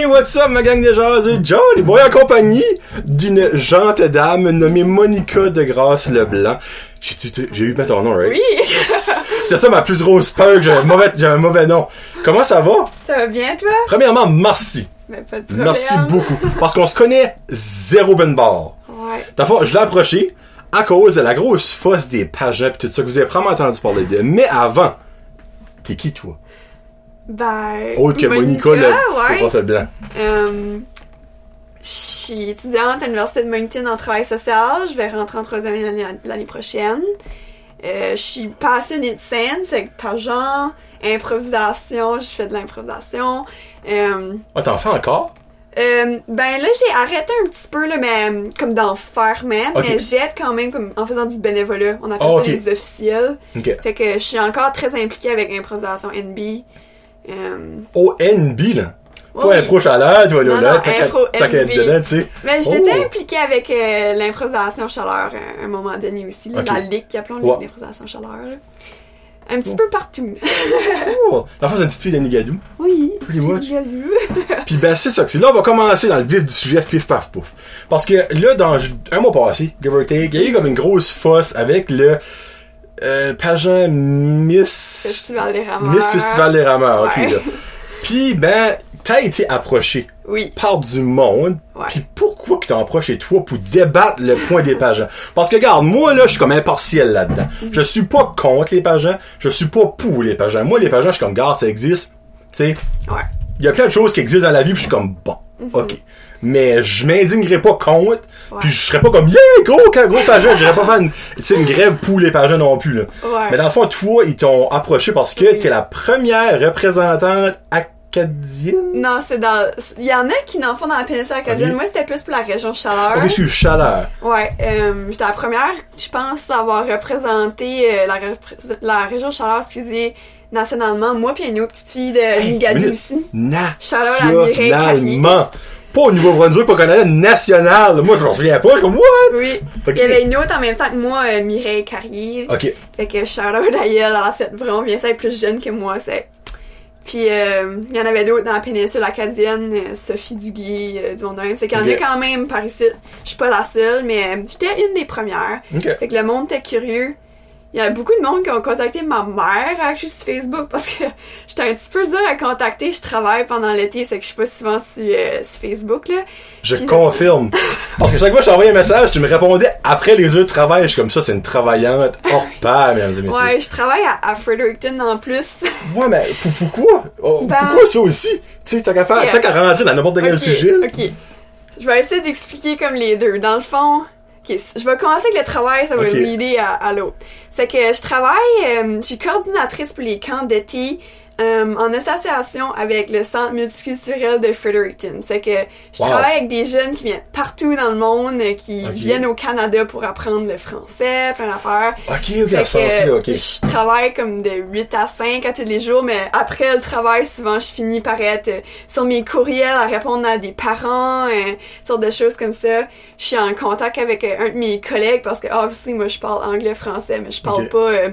Hey, what's up, ma gang de jaseux? Johnny Boy en compagnie d'une gente dame nommée Monica de Grasse Leblanc. J'ai eu ton nom, right? Oui, C'est ça ma plus grosse peur, que j'ai un mauvais, un mauvais nom. Comment ça va? ça va bien toi? Premièrement, merci. Mais pas de problème. Merci beaucoup. Parce qu'on se connaît zéro ben barre. Ouais. Dans le fond, je l'ai approché à cause de la grosse fosse des pageants pis tout ça que vous avez probablement entendu parler de. Mais avant, t'es qui toi? Ben. Autre que Monica, le ouais. le prof blanc. Euh, je suis étudiante à l'Université de Moncton en travail social. Je vais rentrer en troisième année l'année- prochaine. Euh, je suis passionnée de scène, c'est avec pageant, improvisation, je fais de l'improvisation. Euh, Ah, t'en fais encore? euh, ben là, j'ai arrêté un petit peu, là, mais comme d'en faire même, mais j'aide quand même comme en faisant du bénévolat. On appelle Ah, ça les officiels. Ok. Fait que je suis encore très impliquée avec l'improvisation NB. Euh, Au NB, là. Toi, oui. impro chaleur, toi, là, là, t'as qu'à être dedans, tu sais. Mais j'étais Oh. impliquée avec euh, l'improvisation chaleur à un moment donné aussi, là, Ok. la ligue qui appelons Ouais. l'improvisation chaleur. là. Un petit Oh. peu partout. Oh, la c'est une petite fille d'Anigadou. oui. Pretty much. Puis ben, c'est ça que c'est. Là, on va commencer dans le vif du sujet, pif paf pouf. Parce que là, dans un mois passé, give or take, il y a eu comme une grosse fosse avec le euh, pageant Miss... Festival des rameurs. Miss Festival des Rameurs, ok, là. Puis ben, t'as été approché Oui. par du monde. Ouais. Puis pourquoi que t'as approché toi pour débattre le point des pageants? Parce que regarde, moi là, je suis comme impartiel là-dedans. Mhm. Je suis pas contre les pageants, je suis pas pour les pageants. Moi, les pageants, je suis comme, garde, ça existe. Tu sais, Ouais. Il y a plein de choses qui existent dans la vie, puis je suis comme, bon, Mhm. ok. Mais je m'indignerai pas contre, Ouais. puis je serais pas comme, yeah, gros, gros pageant. J'irais pas faire une, une grève pour les pageants non plus, là. Ouais. Mais dans le fond, toi, ils t'ont approché parce que Oui. t'es la première représentante acadienne? Non, c'est dans. Il y en a qui n'en font dans la péninsule acadienne. Moi, c'était plus pour la région chaleur. Ok, je suis chaleur. Ouais, euh, j'étais la première, je pense, à avoir représenté euh, la, la région chaleur, excusez, nationalement. Moi puis une autre petite fille de Hey, Nigadou minute. aussi. Nationalement. Pas au Nouveau-Brunswick, pas au Canada, national. Moi, je m'en souviens pas, je suis comme, what? Oui. Il y avait une autre en même temps que moi, euh, Mireille Carrier. Ok. Fait que shout-out à elle, a fait vraiment bien ça, elle est plus jeune que moi, c'est... Puis euh, il y en avait d'autres dans la péninsule acadienne, euh, Sophie Duguay, euh, du monde de même. C'est qu'il y en a quand même par ici. Je suis pas la seule, mais euh, j'étais une des premières. Ok. Fait que le monde était curieux. Il y a beaucoup de monde qui ont contacté ma mère actually, sur Facebook parce que j'étais un petit peu dur à contacter. Je travaille pendant l'été, c'est que je suis pas souvent sur, euh, sur Facebook là. Je Puis- confirme. Parce que chaque fois que je t'envoyais un message, tu me répondais après les heures de travail. Je suis comme ça, c'est une travaillante hors pair, mesdames et messieurs. Ouais, je travaille à, à Fredericton en plus. Ouais, mais pour- pourquoi? Oh, Ben- Pourquoi ça aussi? Tu sais, t'as qu'à faire, t'as qu'à rentrer dans n'importe quel Ok, sujet. Ok. Je vais essayer d'expliquer comme les deux. Dans le fond, je vais commencer avec le travail, ça va Ok. me l'aider à, à l'autre. C'est que je travaille, euh, je suis coordinatrice pour les camps d'été euh, en association avec le Centre multiculturel de Fredericton. C'est que je Wow. travaille avec des jeunes qui viennent partout dans le monde, euh, qui viennent au Canada pour apprendre le français, plein d'affaires. Ok, ok, que ok. je travaille comme de 8 à 5 à tous les jours, mais après le travail, souvent, je finis par être euh, sur mes courriels à répondre à des parents, euh, sortes de choses comme ça. Je suis en contact avec euh, un de mes collègues parce que, obviously, moi, je parle anglais, français, mais je parle pas euh,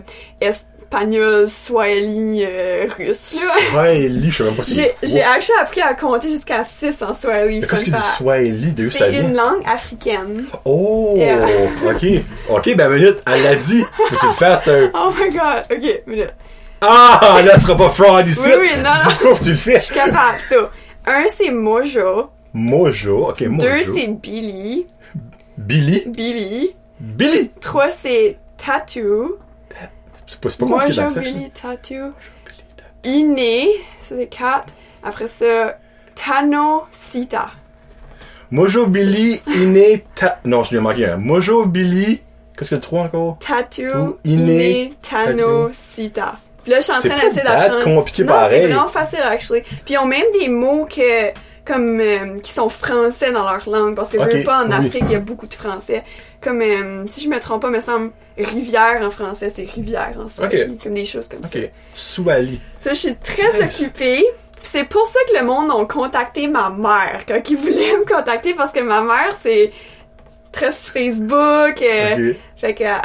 espagnol, swahili, euh, russe, là. Swahili, je sais même pas si J'ai, actually appris à compter jusqu'à 6 en swahili. Qu'est-ce qu'il dit. Swahili, de C'est une langue africaine. Oh, Yeah. ok. Ok, ben minute, elle l'a dit. Faut que tu le fasses, c'est un... Oh my god, ok, là. Ah, là, ce sera pas fraud ici. Oui, oui, non, Tu dis quoi, faut tu le fais. Je suis capable. So, un, c'est Mojo. Mojo, ok, Mojo. Deux, c'est Billy. Billy? Billy. Billy. Trois, c'est Tattoo. C'est pas, c'est pas compliqué Mojo, d'accent. Billy, Tattoo. Iné, ça, c'est quatre. Après ça, Tano, Sita. Mojo, Billy, Iné, Ta... Non, je lui ai manqué un. Mojo, Billy... Qu'est-ce que le trois encore? Tattoo, Iné, Tano. Sita. Puis là, je suis en C'est train d'essayer d'apprendre. compliqué non, pareil. c'est vraiment facile, actually. Puis ils ont même des mots que, comme, euh, qui sont français dans leur langue. Parce que, je Ok, veux pas, en. Afrique, il y a beaucoup de français. Comme, euh, si je me trompe pas, me semble, rivière en français, c'est rivière en swahili. Comme des choses comme ça. Ok. Swahili. Ça, je suis très Nice. occupée. C'est pour ça que le monde a contacté ma mère quand ils voulaient me contacter parce que ma mère c'est très sur Facebook. euh, Ok. Fait qu'elle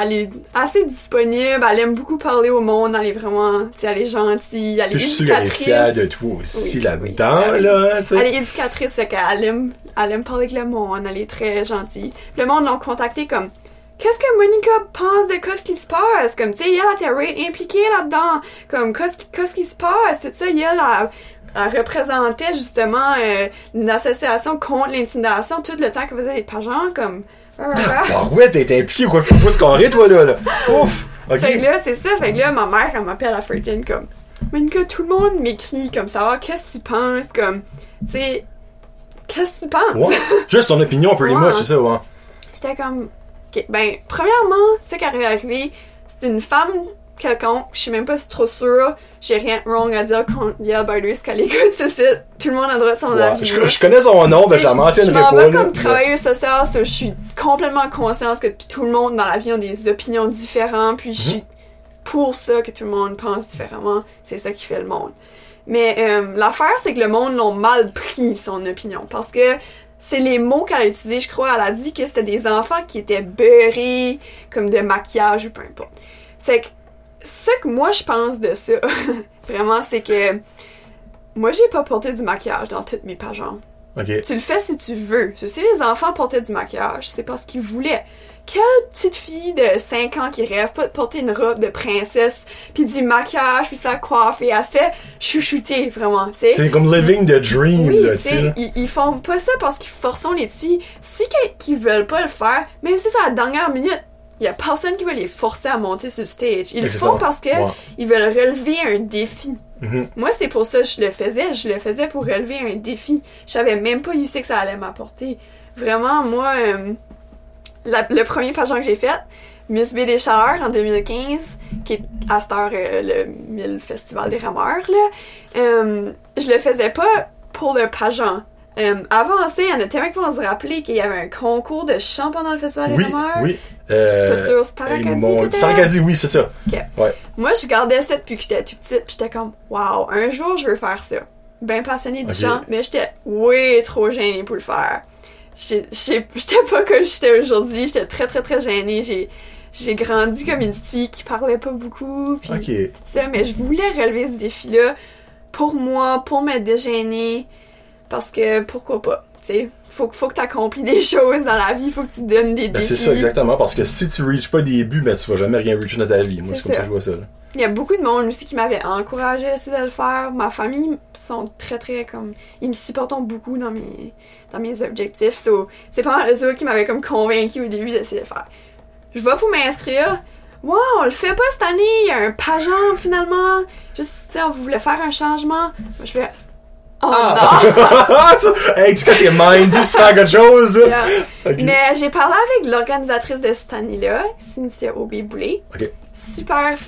elle- est assez disponible. Elle aime beaucoup parler au monde. Elle est vraiment, tu sais, elle est gentille. Elle est Puis je suis éducatrice. de toi aussi Oui, là-dedans, oui. là, tu Elle est éducatrice, fait qu'elle aime, elle aime parler avec le monde, elle est très gentille. Le monde l'ont contacté comme Qu'est-ce que Monica pense de qu'est-ce qui se passe? Comme, tu sais, elle était impliquée là-dedans. Comme, qu'est-ce qui, qu'est-ce qui se passe? Tout ça, elle, elle, elle représentait justement euh, une association contre l'intimidation tout le temps qu'elle faisait les pageants, comme... Ah ouais, t'as été impliqué ou quoi? Pas se carrer, toi, là, là. Ouf! Ok. Fait que là, c'est ça. Fait que là, ma mère, elle m'appelle à Virgin comme Monica, tout le monde m'écrit comme ça. Qu'est-ce que tu penses? Comme, tu sais, qu'est-ce que tu penses? Ouais. Juste ton opinion, pretty Ouais. much, c'est ça, ouais. J'étais comme, ok, ben, premièrement, ce qui est arrivé, c'est une femme quelconque, je suis même pas trop sûre, j'ai rien de wrong à dire contre Barder, ce qu'elle écoute, c'est ça. Tout le monde a le droit de son avis. Je, je connais son nom, mais je la Je mentionnerai m'en pas, vais là. comme travailleuse sociale, so je suis complètement consciente que tout le monde dans la vie a des opinions différentes, puis je Mhm. suis pour ça que tout le monde pense différemment. C'est ça qui fait le monde. Mais euh, l'affaire, c'est que le monde l'a mal pris, son opinion, parce que c'est les mots qu'elle a utilisés, je crois. Elle a dit que c'était des enfants qui étaient beurrés, comme de maquillage ou peu importe. C'est que ce que moi je pense de ça, vraiment, c'est que moi j'ai pas porté du maquillage dans toutes mes pages. hein. Ok. Tu le fais si tu veux. Si les enfants portaient du maquillage, c'est parce qu'ils voulaient. Quelle petite fille de 5 ans qui rêve pas de porter une robe de princesse, puis du maquillage, puis se faire coiffer, elle se fait chouchouter, vraiment, tu sais. C'est comme living the dream, Oui, là, tu sais. ils, ils font pas ça parce qu'ils forcent les filles. Si qu'ils veulent pas le faire, même si c'est à la dernière minute, il y a personne qui va les forcer à monter sur le stage. Ils le font parce que Ouais. ils veulent relever un défi. Mhm. Moi, c'est pour ça que je le faisais. Je le faisais pour relever un défi. Je savais même pas eu que ça allait m'apporter. Vraiment, moi, euh, la- le premier pageant que j'ai fait, Miss B des Chaleurs en 2015, qui est à cette heure euh, le 1000 Festival des rameurs, là, euh, je le faisais pas pour le pageant. Euh, avant ça, il y en a tellement qui vont se rappeler qu'il y avait un concours de chant pendant le Festival des rameurs. oui. Euh, Pas sûr, c'est? Taracadi, oui, c'est ça. Ouais. Moi, je gardais ça depuis que j'étais toute petite, pis j'étais comme, wow, un jour, je veux faire ça. Ben passionnée du Ok. chant, mais j'étais way trop gênée pour le faire. J'étais pas comme j'étais aujourd'hui, j'étais très très très gênée. J'ai j'ai grandi comme une petite fille qui parlait pas beaucoup, puis ça, mais je voulais relever ce défi-là pour moi, pour me dégêner, parce que pourquoi pas, tu sais. Faut, faut que t'accomplis des choses dans la vie, faut que tu te donnes des Ben, défis. c'est ça, exactement. Parce que si tu reaches pas des buts, ben, tu vas jamais rien reacher dans ta vie. Moi, C'est c'est comme ça ça. que je vois ça, là. Il y a beaucoup de monde aussi qui m'avait encouragé à essayer de le faire. Ma famille sont très très comme ils me supportent beaucoup dans mes dans mes objectifs. So, c'est pas mal eux qui m'avaient comme convaincu au début d'essayer de le faire. Je vais pour m'inscrire. Wow, on le fait pas cette année, il y a un pageant finalement. Juste, tu sais, on voulait faire un changement. Moi, je fais Oh Ah! hey, tu quand t'es mindé se faire quelque chose, non! là. Yeah. Ok. Mais j'ai parlé avec l'organisatrice de cette année-là, Cynthia Aubé-Boulay. Super,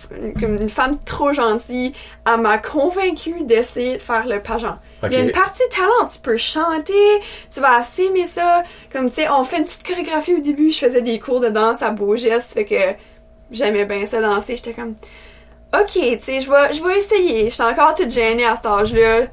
comme une femme trop gentille. Elle m'a convaincue d'essayer de faire le pageant. Il y a une partie talent, tu peux chanter, tu vas assez aimer ça. Comme, tu sais, on fait une petite chorégraphie au début, je faisais des cours de danse à beau geste, fait que j'aimais bien ça danser. J'étais comme, ok, tu sais, je vais, je vais essayer. J'étais encore toute gênée à cet âge-là.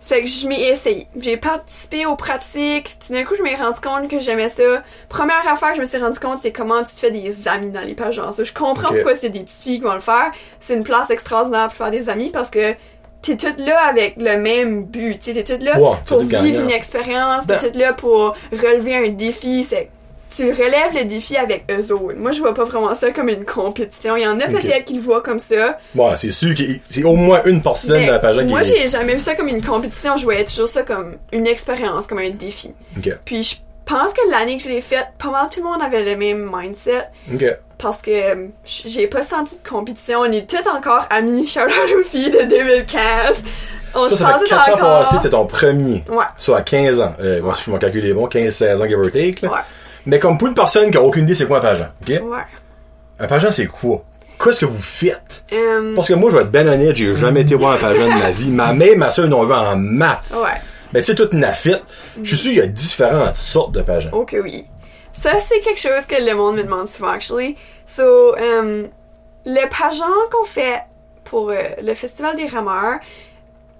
Fait que je m'y ai essayé. J'ai participé aux pratiques. Tout d'un coup, je m'ai rendu compte que j'aimais ça. Première affaire que je me suis rendu compte, c'est comment tu te fais des amis dans les pages. Genre, ça. Je comprends pourquoi c'est des petites filles qui vont le faire. C'est une place extraordinaire pour faire des amis parce que t'es toute là avec le même but. T'es toute là pour vivre gagnant. une expérience. Ben- T'es toute là pour relever un défi. C'est tu relèves le défi avec eux autres. Moi, je vois pas vraiment ça comme une compétition. Il y en a peut-être qui le voient comme ça. Bon, c'est sûr que c'est au moins une personne dans la page moi, j'ai jamais vu ça comme une compétition. Je voyais toujours ça comme une expérience, comme un défi. Puis je pense que l'année que je l'ai faite, pas mal tout le monde avait le même mindset. Parce que euh, j'ai pas senti de compétition. On est toutes encore amis. Shout out aux filles de 2015. On Ça, ça fait sentait 4 ans encore. passés, c'était ton premier. Ouais. Soit à 15 ans. Euh, moi, Ouais. si je m'en calcule est bon, 15-16 ans, give or take, là. Ouais. Mais comme pour une personne qui a aucune idée c'est quoi un pageant, ok? Ouais. Un pageant, c'est quoi? Qu'est-ce que vous faites? Euh, Parce que moi, je vais être ben honnête, j'ai jamais été voir un pageant de ma vie. Ma mère, ma soeur, en vu en masse. ouais. Mais tu sais, toute nafite, je suis sûr qu'il y a différentes sortes de pageants. Que oui. Ça, c'est quelque chose que le monde me demande souvent, actually. So, um, le pageant qu'on fait pour euh, le Festival des rameurs,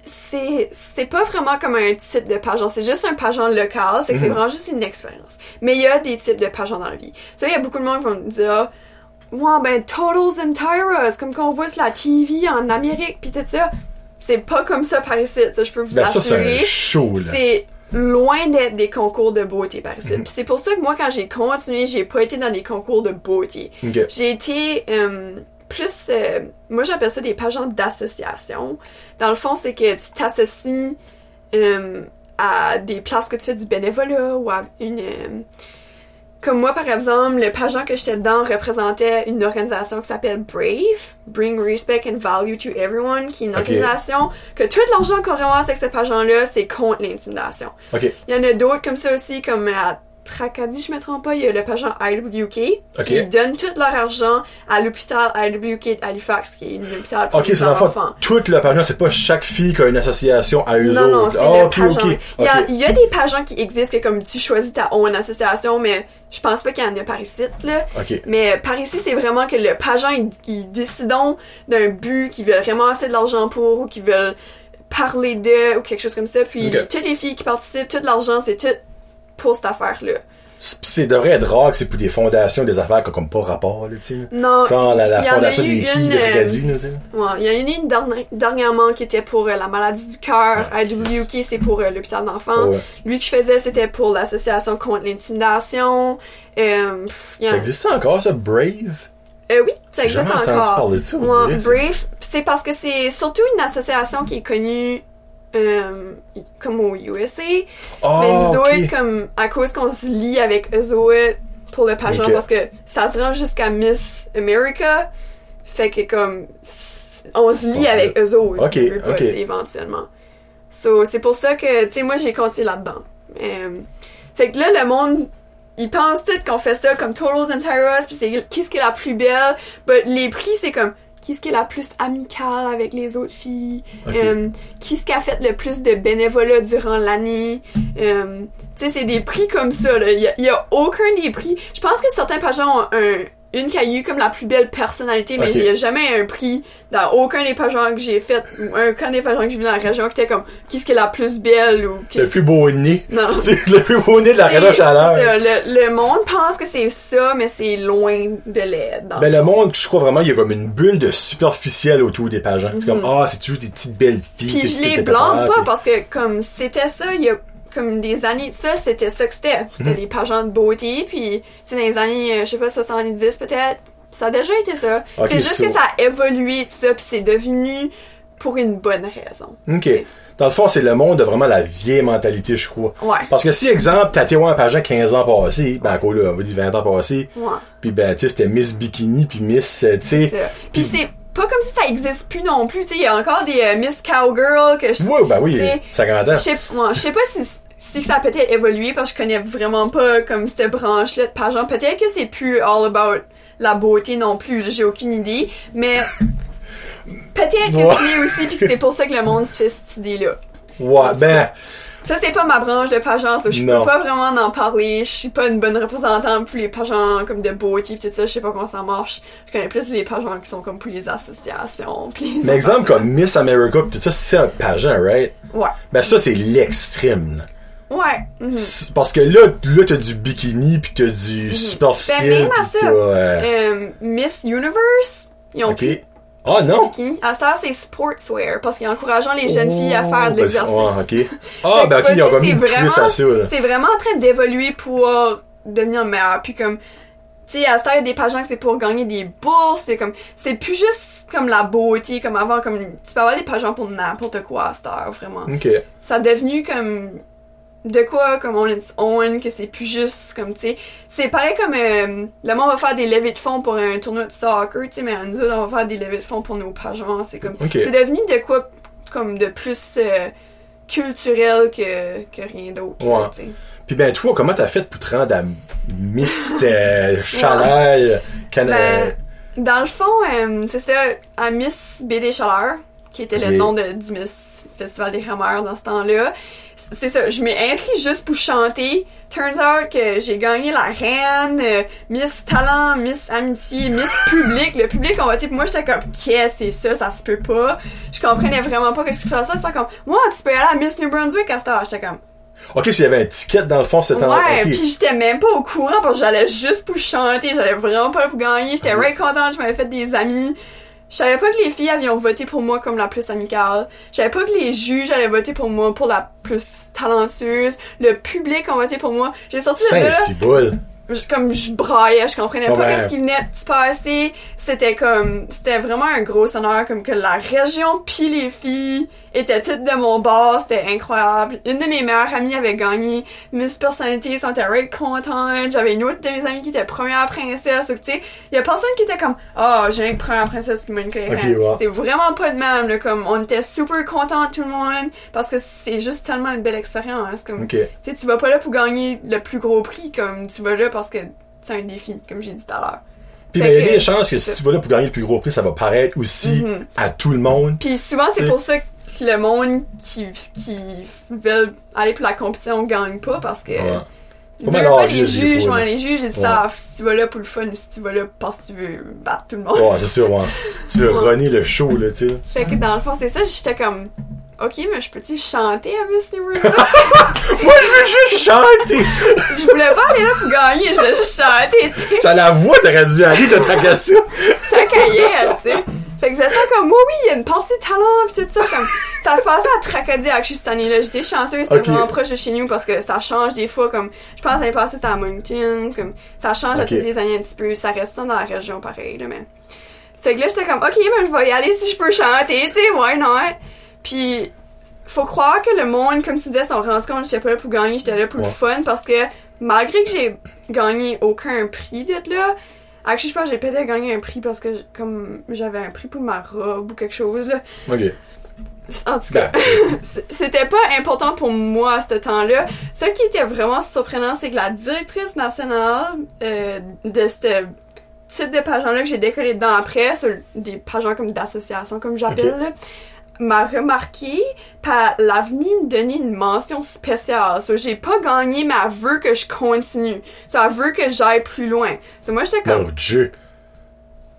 c'est c'est pas vraiment comme un type de pageant, c'est juste un pageant local, c'est que c'est Mhm. vraiment juste une expérience. Mais il y a des types de pageants dans la vie. Ça, il y a beaucoup de monde qui vont me dire Ouais, ben Totals and Tyras, comme qu'on voit sur la TV en Amérique puis tout ça. C'est pas comme ça par ici, ça, je peux vous Ben ça, c'est un l'assurer. show, là. C'est loin d'être des concours de beauté par ici. Mhm. C'est pour ça que moi, quand j'ai continué, j'ai pas été dans des concours de beauté. J'ai été euh, plus... euh, moi, j'appelle ça des pageants d'association. Dans le fond, c'est que tu t'associes euh, à des places que tu fais du bénévolat ou à une... euh, comme moi, par exemple, le pageant que j'étais dedans représentait une organisation qui s'appelle Brave, Bring Respect and Value to Everyone, qui est une organisation que tout l'argent qu'on ramasse avec ce pageant-là, c'est contre l'intimidation. Ok. Il y en a d'autres comme ça aussi, comme à Tracadie, je me trompe pas, il y a le pageant IWK, Ok. qui donne tout leur argent à l'hôpital IWK d'Halifax, qui est un hôpital pour les le enfants. toute la page, c'est pas chaque fille qui a une association à eux Non, non, autres. c'est Ah, le ok, pageant. ok. Il, y a, ok. il y a des pageants qui existent que comme tu choisis ta own association, mais je pense pas qu'il y en a par ici, là. Mais par ici, c'est vraiment que le pageant, ils, ils décident d'un but, qu'ils veulent vraiment assez de l'argent pour, ou qu'ils veulent parler de, ou quelque chose comme ça. Puis toutes les filles qui participent, tout l'argent, c'est tout pour cette affaire-là. C'est- C'est devrait être rare que c'est pour des fondations, des affaires qui ont comme pas rapport, là, tu sais. Non, Genre la, la fondation des filles de euh, là, tu sais. Ouais, il y en a eu une derni- dernièrement qui était pour euh, la maladie du cœur. IWK, c'est pour euh, l'hôpital d'enfants. Ouais. Lui que je faisais, c'était pour l'association contre l'intimidation. Euh, pff, il y en- Ça existe encore, ça, Brave? Euh, oui, ça existe jamais entendu encore. parler de ça, Ouais. Brave, c'est parce que c'est surtout une association qui est connue euh, comme au USA. Oh, mais nous autres, comme, à cause qu'on se lie avec eux autres pour le pageant, parce que ça se rend jusqu'à Miss America, fait que comme, on se lie avec eux autres. Ok, pas, éventuellement. So, c'est pour ça que, tu sais, moi, j'ai continué là-dedans. Euh, fait que là, le monde, ils pensent tout qu'on fait ça comme Totals and Tyras, puis c'est qui ce qui est la plus belle? But les prix, c'est comme qui ce qui est la plus amicale avec les autres filles, euh, qui ce qui a fait le plus de bénévolat durant l'année? Euh, tu sais, c'est des prix comme ça. Il y a, il y a aucun des prix. Je pense que certains pageants ont un, une qui a eu comme la plus belle personnalité, mais il n'y a jamais un prix dans aucun des pageants que j'ai fait ou aucun des pageants que j'ai vu dans la région qui était comme qui ce qui est la plus belle ou Le plus beau nez. Non. Le plus beau nez de la région chaleur. Le, le monde pense que c'est ça, mais c'est loin de l'aide. Ben, le monde, je crois vraiment, il y a comme une bulle de superficielle autour des pageants. C'est comme, ah, c'est toujours des petites belles filles. Mhm. Puis je les blâme pas parce que comme c'était ça il y a comme des années de ça, c'était ça que c'était. C'était Mhm. des pageants de beauté puis tu sais dans les années euh, je sais pas 70 peut-être, ça a déjà été ça. Ok, c'est juste so- que ça a évolué de ça puis c'est devenu pour une bonne raison. Ok. Dans le fond, c'est le monde de vraiment la vieille mentalité, je crois. Ouais. Parce que si, exemple, t'as été un pageant 15 ans passés, ben, quoi, là, on va dire 20 ans passés, Ouais. puis ben, tu sais, c'était Miss Bikini, puis Miss, euh, tu sais. Puis c'est pas comme si ça existe plus non plus, tu sais, il y a encore des euh, Miss Cowgirl que je Ouais, ben oui, tu sais, 50 ans. Je sais ouais, je sais pas si, si ça a peut-être évolué parce que je connais vraiment pas comme cette branche-là de pageant. Peut-être que c'est plus all about la beauté non plus, j'ai aucune idée. Mais peut-être que Ouais. c'est aussi puis que c'est pour ça que le monde se fait cette idée-là. Ouais, ben, Ça, c'est pas ma branche de pageant, ça. Je peux pas vraiment en parler. Je suis pas une bonne représentante pour les pageants comme de beauté pis tout ça. Je sais pas comment ça marche. Je connais plus les pageants qui sont comme pour les associations. pis les mais exemple comme Miss America, pis tout ça, c'est un pageant, right? Ouais. Ben, ça, c'est l'extrême. Ouais. mhm. Parce que là, là, t'as du bikini, puis t'as du superficiel, Ben, même à ça. euh, Euh, Miss Universe, ils ont ok. plus Ah, non! bikini. À cette heure, c'est sportswear parce qu'ils encourageant les jeunes filles à faire de Oh, l'exercice. ouais, ok. Ah, ben, ok, ils ont remis vraiment- à ça. C'est vraiment en train d'évoluer pour devenir meilleur. Puis comme, tu sais, à heure, il y a des pageants que c'est pour gagner des bourses. C'est comme, c'est plus juste comme la beauté, comme avant, comme, tu peux avoir des pageants pour n'importe quoi à cette heure, vraiment. Ok. Ça a devenu comme, de quoi, comme on its own, que c'est plus juste, comme, tu sais. C'est pareil comme, euh, le monde va faire des levées de fonds pour un tournoi de soccer, tu sais, mais nous autres, on va faire des levées de fonds pour nos pageants. C'est comme, c'est devenu de quoi, comme, de plus, euh, culturel que, que rien d'autre. Ouais. Puis ben, toi, comment t'as fait pour te rendre à Miss euh, Chaleur, Canada? Ben, dans le fond, euh, c'est ça, à Miss BD Chaleur, qui était le nom de, du Miss Festival des Rameurs dans ce temps-là, c'est ça, je m'ai inscrit juste pour chanter. Turns out que j'ai gagné la reine, euh, Miss Talent, Miss Amitié, Miss Public. Le public on voté pour moi, j'étais comme, qu'est-ce c'est ça, ça se peut pas. Je comprenais vraiment pas qu'est-ce qui se passait. C'était comme, moi, tu peux aller à Miss New Brunswick à cette heure. J'étais comme, Ok, s'il y avait un ticket dans le fond, c'était en Ouais, ok. puis j'étais même pas au courant parce que j'allais juste pour chanter, j'allais vraiment pas pour gagner, j'étais vraiment contente, je m'avais fait des amis. Je savais pas que les filles avaient voté pour moi comme la plus amicale. Je savais pas que les juges allaient voter pour moi pour la plus talentueuse. Le public a voté pour moi. J'ai sorti de là, comme je braillais, je comprenais pas ce qui venait de se passer. C'était comme, c'était vraiment un gros honneur, comme que la région pis les filles étaient toutes de mon bord, c'était incroyable. Une de mes meilleures amies avait gagné Miss Personnalité, sont très contente. J'avais une autre de mes amies qui était première princesse, tu sais, y a personne qui était comme, oh, j'ai une première princesse qui m'a une Ok, ouais. C'est vraiment pas de même, là, comme, on était super contents tout le monde, parce que c'est juste tellement une belle expérience, comme, tu sais, tu vas pas là pour gagner le plus gros prix, comme tu vas là parce que c'est un défi, comme j'ai dit tout à l'heure. Puis ben, il y a des chances que si tu vas là pour gagner le plus gros prix, ça va paraître aussi Mhm. à tout le monde. Puis souvent, c'est pour ça que le monde qui, qui veulent aller pour la compétition gagne pas parce que. Ouais. Ils Pas veulent mal pas obvious, les juges, ouais, les juges, ils savent si tu vas là pour le fun ou si tu vas là parce que tu veux battre tout le monde. Ouais, c'est sûr, ouais. Tu veux runner le show, là, tu sais. Fait que dans le fond, c'est ça, j'étais comme, ok, mais je peux-tu chanter à Miss Universe? Moi, je veux juste chanter! je voulais pas aller là pour gagner, je voulais juste chanter, tu sais. T'as la voix, t'aurais dû aller, t'as tracasser. ta cahier, tu sais. Fait que j'étais comme, oui, oui, il y a une partie de talent pis tout ça, comme, ça se passait à Tracadie, cette année-là. J'étais chanceuse, c'était vraiment proche de chez nous parce que ça change des fois, comme, je pense l'année passée c'était à Moncton, comme, ça change à Ok. toutes les années un petit peu, ça reste ça dans la région pareil, là, mais. Fait que là, j'étais comme, ok, mais je vais y aller si je peux chanter, tu sais, why not? Puis, faut croire que le monde, comme tu disais, sont rendus compte que j'étais pas là pour gagner, j'étais là pour Ouais. le fun parce que malgré que j'ai gagné aucun prix d'être là, actually, je pense que j'ai peut-être gagné un prix parce que comme j'avais un prix pour ma robe ou quelque chose là. Ok. En tout cas, Ben, c- c'était pas important pour moi à ce temps-là. Ce qui était vraiment surprenant, c'est que la directrice nationale euh, de ce type de pageant-là que j'ai décollé dedans après, sur des pageants comme d'association, comme j'appelle, Ok. M'a remarqué, par l'a venu me donner une mention spéciale. So, j'ai pas gagné, mais elle veut que je continue. So, elle veut que j'aille plus loin. So, moi, j'étais comme, mon dieu.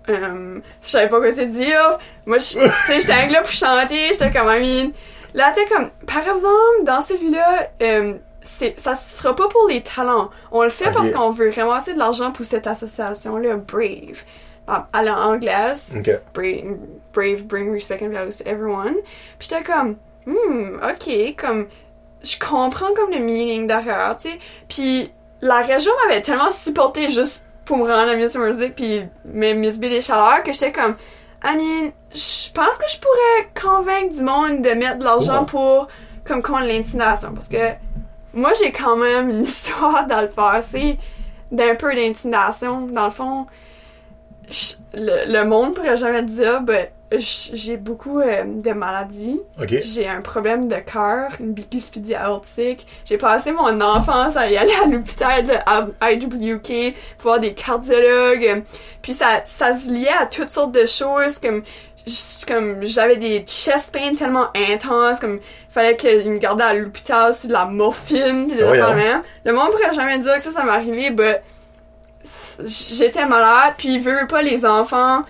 euh, je savais pas quoi c'est dire. Moi, tu sais, j'étais là pour chanter, j'étais comme, mean, là, t'es comme, par exemple, dans celui-là, c'est, ça sera pas pour les talents. On le fait parce qu'on veut ramasser de l'argent pour cette association-là, Brave. À l'anglaise, Ok. Brave, Brave, Bring Respect and Values to Everyone. Puis j'étais comme, hmm, ok, comme, je comprends comme le meaning derrière, tu sais. Puis la région m'avait tellement supporté juste pour me rendre à Miss Music puis mes Miss B des chaleurs que j'étais comme, I mean, je pense que je pourrais convaincre du monde de mettre de l'argent pour, comme, contre l'intimidation. Parce que moi, j'ai quand même une histoire dans le passé d'un peu d'intimidation. Dans le fond, je- le, le monde pourrait jamais dire, j- j'ai beaucoup euh, de maladies. Ok. J'ai un problème de cœur, une bispidia aortique. J'ai passé mon enfance à y aller à l'hôpital à IWK pour voir des cardiologues. Puis ça, ça se liait à toutes sortes de choses comme comme j'avais des chest pains tellement intenses comme fallait qu'ils me gardaient à l'hôpital sur de la morphine puis des même. Le monde pourrait jamais dire que ça ça m'est arrivé mais j'étais malade puis veut pas les enfants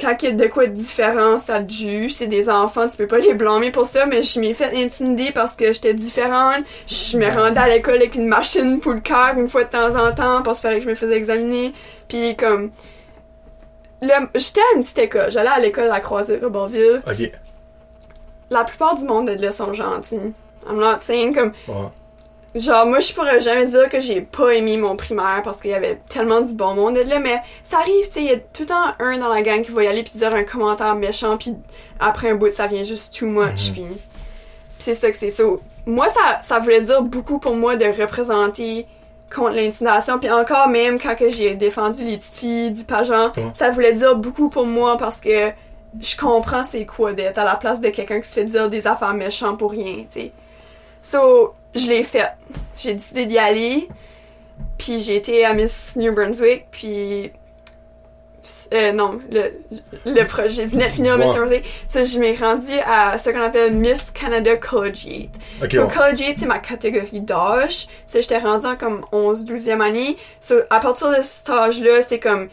quand il y a de quoi de différent, ça te juge. C'est des enfants, tu peux pas les blâmer pour ça, mais je m'ai fait intimider parce que j'étais différente. Je me rendais à l'école avec une machine pour le cœur une fois de temps en temps parce qu'il fallait que je me faisais examiner. Puis comme... J'étais à une petite école. J'allais à l'école à la Croisée Robertville. Ok. La plupart du monde de là sont gentils. I'm not saying comme... Ouais. Genre, moi, je pourrais jamais dire que j'ai pas aimé mon primaire parce qu'il y avait tellement du bon monde de là, mais ça arrive, tu sais, il y a tout le temps un dans la gang qui va y aller puis dire un commentaire méchant, puis après un bout, ça vient juste too much, Mhm. puis puis c'est ça que c'est ça. Moi, ça, ça voulait dire beaucoup pour moi de représenter contre l'intimidation, puis encore même quand que j'ai défendu les petites filles du pageant, ça voulait dire beaucoup pour moi parce que je comprends c'est quoi d'être à la place de quelqu'un qui se fait dire des affaires méchantes pour rien, tu sais. So, je l'ai fait. J'ai décidé d'y aller. Puis j'ai été à Miss New Brunswick. Puis euh, non, le, le projet, je venais de finir. Miss University. Ça, je m'ai rendu à ce qu'on appelle Miss Canada Collegiate. Ok, so, ouais. Collegiate, c'est ma catégorie d'âge. Ça, j'étais rendue en comme 11, 12e année. So, à partir de cet âge-là, c'est comme,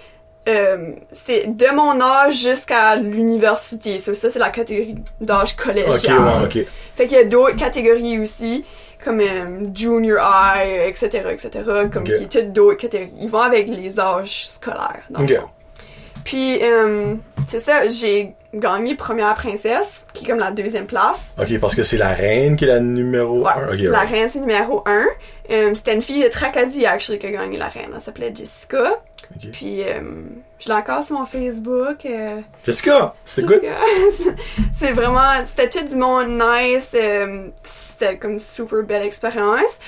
euh, c'est de mon âge jusqu'à l'université. So, ça, c'est la catégorie d'âge collégial. ouais, ok. Fait qu'il y a d'autres catégories aussi, comme euh, junior high, etc., etc., comme Ok. qui toutes d'autres catégories. Ils vont avec les âges scolaires, dans Ok. le fond. Puis, euh, c'est ça, j'ai gagné première princesse, qui est comme la deuxième place. Ok, parce que c'est la reine qui est la numéro Ouais, 1. Ok, la right. reine, c'est numéro un. Euh, C'était une fille de Tracadie, actually, qui a gagné la reine. Elle s'appelait Jessica. Puis, euh, je l'ai encore sur mon Facebook. euh, Jessica, c'était good? c'est vraiment, c'était tout du monde nice, euh, c'était comme super belle expérience.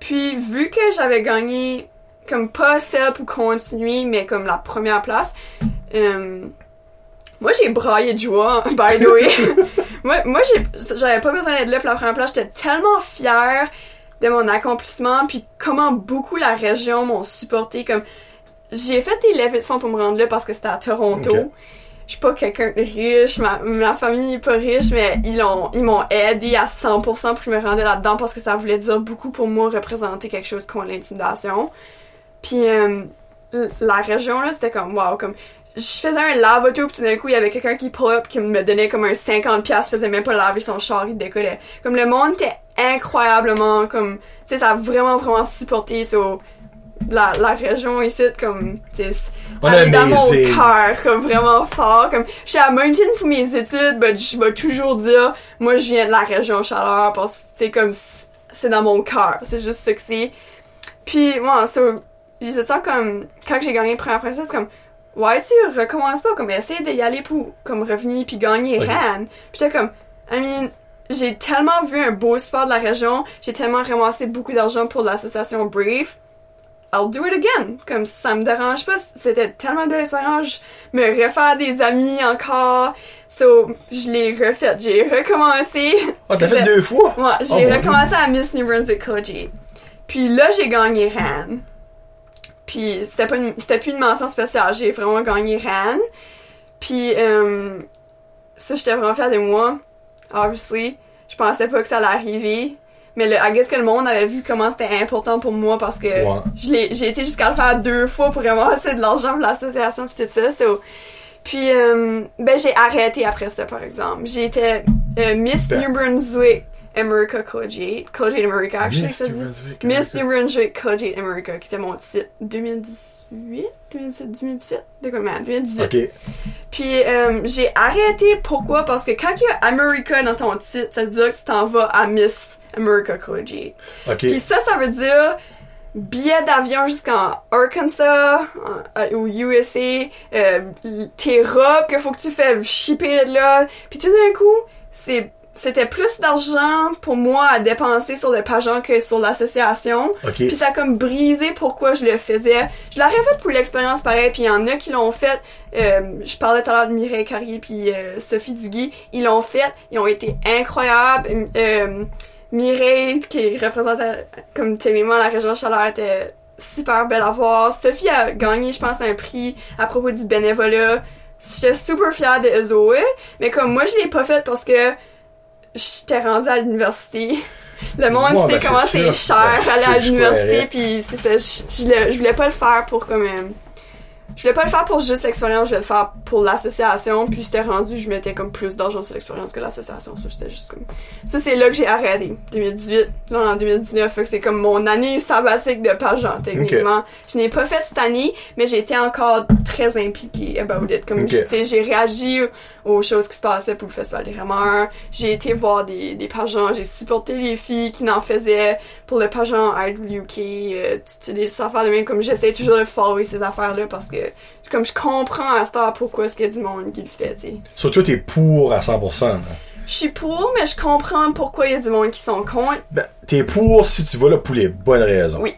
Puis vu que j'avais gagné comme pas celle pour continuer, mais comme la première place, euh, moi j'ai braillé de joie, by the way. moi, moi j'avais pas besoin d'être là pour la première place, j'étais tellement fière de mon accomplissement, puis comment beaucoup la région m'ont supporté, comme j'ai fait des levées de fonds pour me rendre là parce que c'était à Toronto. Je suis pas quelqu'un de riche, ma, ma famille est pas riche, mais ils ont ils m'ont aidé à 100% pour que je me rendais là-dedans parce que ça voulait dire beaucoup pour moi représenter quelque chose contre l'intimidation. Puis euh, la région là, c'était comme wow, comme je faisais un lave-auto puis tout d'un coup il y avait quelqu'un qui pull up qui me donnait comme un 50 pièces faisait même pas laver son char il décollait comme le monde était incroyablement comme tu sais ça a vraiment vraiment supporté so, la, la région ici comme On a dans mon cœur comme vraiment fort comme je suis à Moncton pour mes études ben je vais toujours dire moi je viens de la région chaleur parce que c'est comme c'est dans mon cœur c'est juste ça que c'est. Puis moi so, ils étaient comme quand j'ai gagné première princesse comme ouais tu recommences pas? Comme essaye d'y aller pour comme revenir puis gagner Ok. Rennes. Puis j'étais comme I mean j'ai tellement vu un beau sport de la région j'ai tellement ramassé beaucoup d'argent pour l'association Brave I'll do it again. Comme ça me dérange pas, c'était tellement de belle expérience. Je me refaire des amis encore. So, je l'ai refait. J'ai recommencé. Ah, t'as fait deux fois? Ouais, j'ai Oh, recommencé à Miss New Brunswick Collegiate. Puis là, j'ai gagné Rennes. Puis c'était pas une- c'était plus une mention spéciale, j'ai vraiment gagné Rennes. Puis euh, ça, j'étais vraiment fière de moi. Obviously, je pensais pas que ça allait arriver. Mais le, I guess que le monde avait vu comment c'était important pour moi parce que Ouais. je l'ai- j'ai été jusqu'à le faire deux fois pour ramasser de l'argent pour l'association puis tout ça. so. Puis, euh, ben, j'ai arrêté après ça, par exemple. J'étais euh, Miss Ben. New Brunswick America Collegiate. Collegiate America, actually, Miss ça dit. Miss. New Brunswick Collegiate America, qui était mon titre 2018, 2017, 2018, de quoi, man, 2018. Ok. Puis euh, j'ai arrêté, pourquoi? Parce que quand il y a America dans ton titre, ça veut dire que tu t'en vas à Miss America Collegiate. Ok. Puis ça, ça veut dire billet d'avion jusqu'en Arkansas, en- euh, au USA, euh, tes robes que faut que tu fais shipper de là. Puis tout d'un coup, c'est c'était plus d'argent pour moi à dépenser sur le pageant que sur l'association. Ok. Puis ça a comme brisé pourquoi je le faisais. Je l'aurais fait pour l'expérience pareil, puis il y en a qui l'ont fait. Euh, je parlais tout à l'heure de Mireille Carrier puis euh, Sophie Duguay. Ils l'ont fait, ils ont été incroyables. Euh, Mireille, qui représente comme témoin la région Chaleur, était super belle à voir. Sophie a gagné, je pense, un prix à propos du bénévolat. J'étais super fière de Zoé, mais comme moi, je l'ai pas fait parce que j'étais rendue à l'université. Le monde sait ben, comment c'est cher Ben, aller à l'université, puis c'est ça. Je, voulais pas le faire pour comme. Je voulais pas le faire pour juste l'expérience, je voulais le faire pour l'association, puis j'étais rendu, je mettais comme plus d'argent sur l'expérience que l'association. Ça, j'étais juste comme. Ça, c'est là que j'ai arrêté. 2018, là, en 2019, fait que c'est comme mon année sabbatique de pageant, techniquement. Je n'ai pas fait cette année, mais j'ai été encore très impliquée about it. Comme, tu sais, j'ai réagi aux choses qui se passaient pour le Festival des Rameurs. J'ai été voir des, des pageants, j'ai supporté les filles qui n'en faisaient pour le pageant Idol UK, euh, tu sais, des affaires de même, comme j'essaie toujours de follower ces affaires-là parce que, comme je comprends à cette heure pourquoi est-ce qu'il y a du monde qui le fait, tu sais. Sur toi, t'es pour à 100%. là. Je suis pour, mais je comprends pourquoi il y a du monde qui sont contre. Ben, t'es pour si tu vas là pour les bonnes raisons. Oui.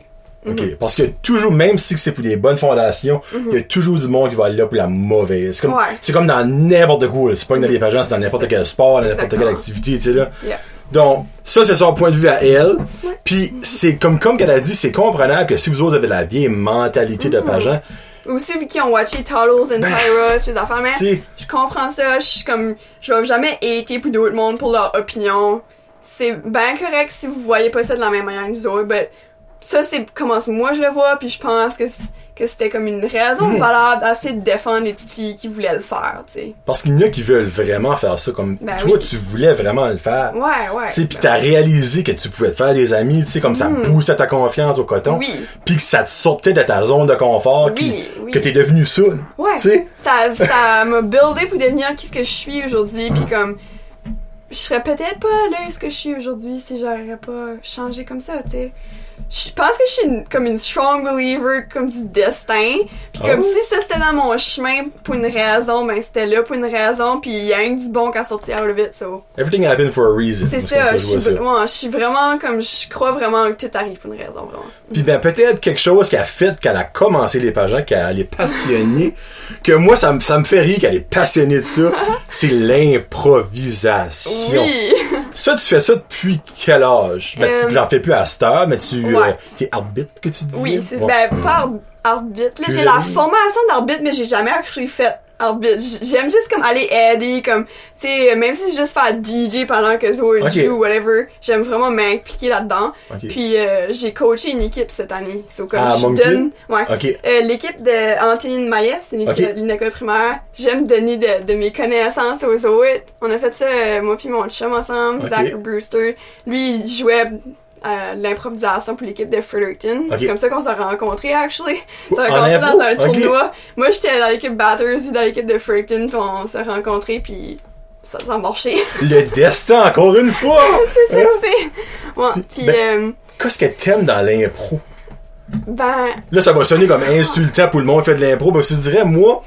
OK. Parce que toujours, même si c'est pour des bonnes fondations, il y a toujours du monde qui va aller là pour la mauvaise. C'est comme, Ouais. comme dans n'importe quoi. C'est pas que dans les pageants, c'est dans n'importe quel sport, dans n'importe quelle activité, tu sais, là. Yeah. Donc, ça, c'est son point de vue à elle. Puis, c'est comme, comme qu'elle a dit, c'est comprenable que si vous autres avez la vieille mentalité de pageant, Aussi, vu qu'ils ont watché Toddles and Ben, Tyros, pis des affaires, mais je comprends ça, je suis comme, je vais jamais hater pour d'autres mondes pour leur opinion. C'est bien correct si vous voyez pas ça de la même manière que nous autres, but ça c'est comment moi je le vois, puis je pense que, que c'était comme une raison Hmm. valable assez de défendre les petites filles qui voulaient le faire, tu sais. parce qu'il y en a qui veulent vraiment faire ça, comme Ben toi, oui. tu voulais vraiment le faire. Ouais, ouais. Tu sais, pis t'as réalisé que tu pouvais te faire des amis, tu sais, comme ça poussait ta confiance au coton. Hmm. Oui. Puis que ça te sortait de ta zone de confort, Oui, puis oui. que t'es devenu ça. Ouais. Tu sais? Ça, ça m'a buildé pour devenir qui ce que je suis aujourd'hui, puis comme je serais peut-être pas là ce que je suis aujourd'hui si j'aurais pas changé comme ça, tu sais. Je pense que je suis une- comme une strong believer comme du destin, puis comme Oh. si ça c'était dans mon chemin pour une raison, ben c'était là pour une raison, puis il y a un du bon qui a sorti out of it, so. Everything happened for a reason. C'est Moi, ça, comme je suis, ça. ouais, je suis vraiment comme je crois vraiment que tout arrive pour une raison vraiment. Puis ben peut-être quelque chose qui a fait qu'elle a commencé les pageants, qu'elle est passionnée, que moi ça me ça me fait rire qu'elle est passionnée de ça, c'est l'improvisation. Oui. Ça tu fais ça depuis quel âge? Ben Euh, tu l'en fais plus à cette heure, mais tu ouais. euh, t'es arbitre que tu dis? Oui, c'est Ouais. ben pas ar- arbitre. Là, j'ai la formation d'arbitre, mais j'ai jamais actually fait J'aime juste comme aller aider, comme tu sais, même si c'est juste faire DJ pendant que Zoé Ok. joue, whatever. J'aime vraiment m'impliquer là-dedans. Puis euh, j'ai coaché une équipe cette année. So, comme Ah, je donne, ouais. Euh, l'équipe de Antonine Maillet, c'est une, équipe- une école primaire. J'aime donner de, de mes connaissances aux autres. On a fait ça, euh, moi puis mon chum ensemble. Zach Brewster. Lui, il jouait euh, l'improvisation pour l'équipe de Fredericton. C'est comme ça qu'on s'est rencontrés, actually. On s'est En rencontrés dans un tournoi. Moi, j'étais dans l'équipe Batters, lui dans l'équipe de Fredericton, puis on s'est rencontrés, puis ça, ça a marché. Le destin encore une fois. c'est ça, Hein? c'est... Ouais, puis Ben- euh, Qu'est-ce que t'aimes dans l'impro? Ben... Là, ça va sonner comme insultant pour le monde qui fait de l'impro, parce que je dirais, moi,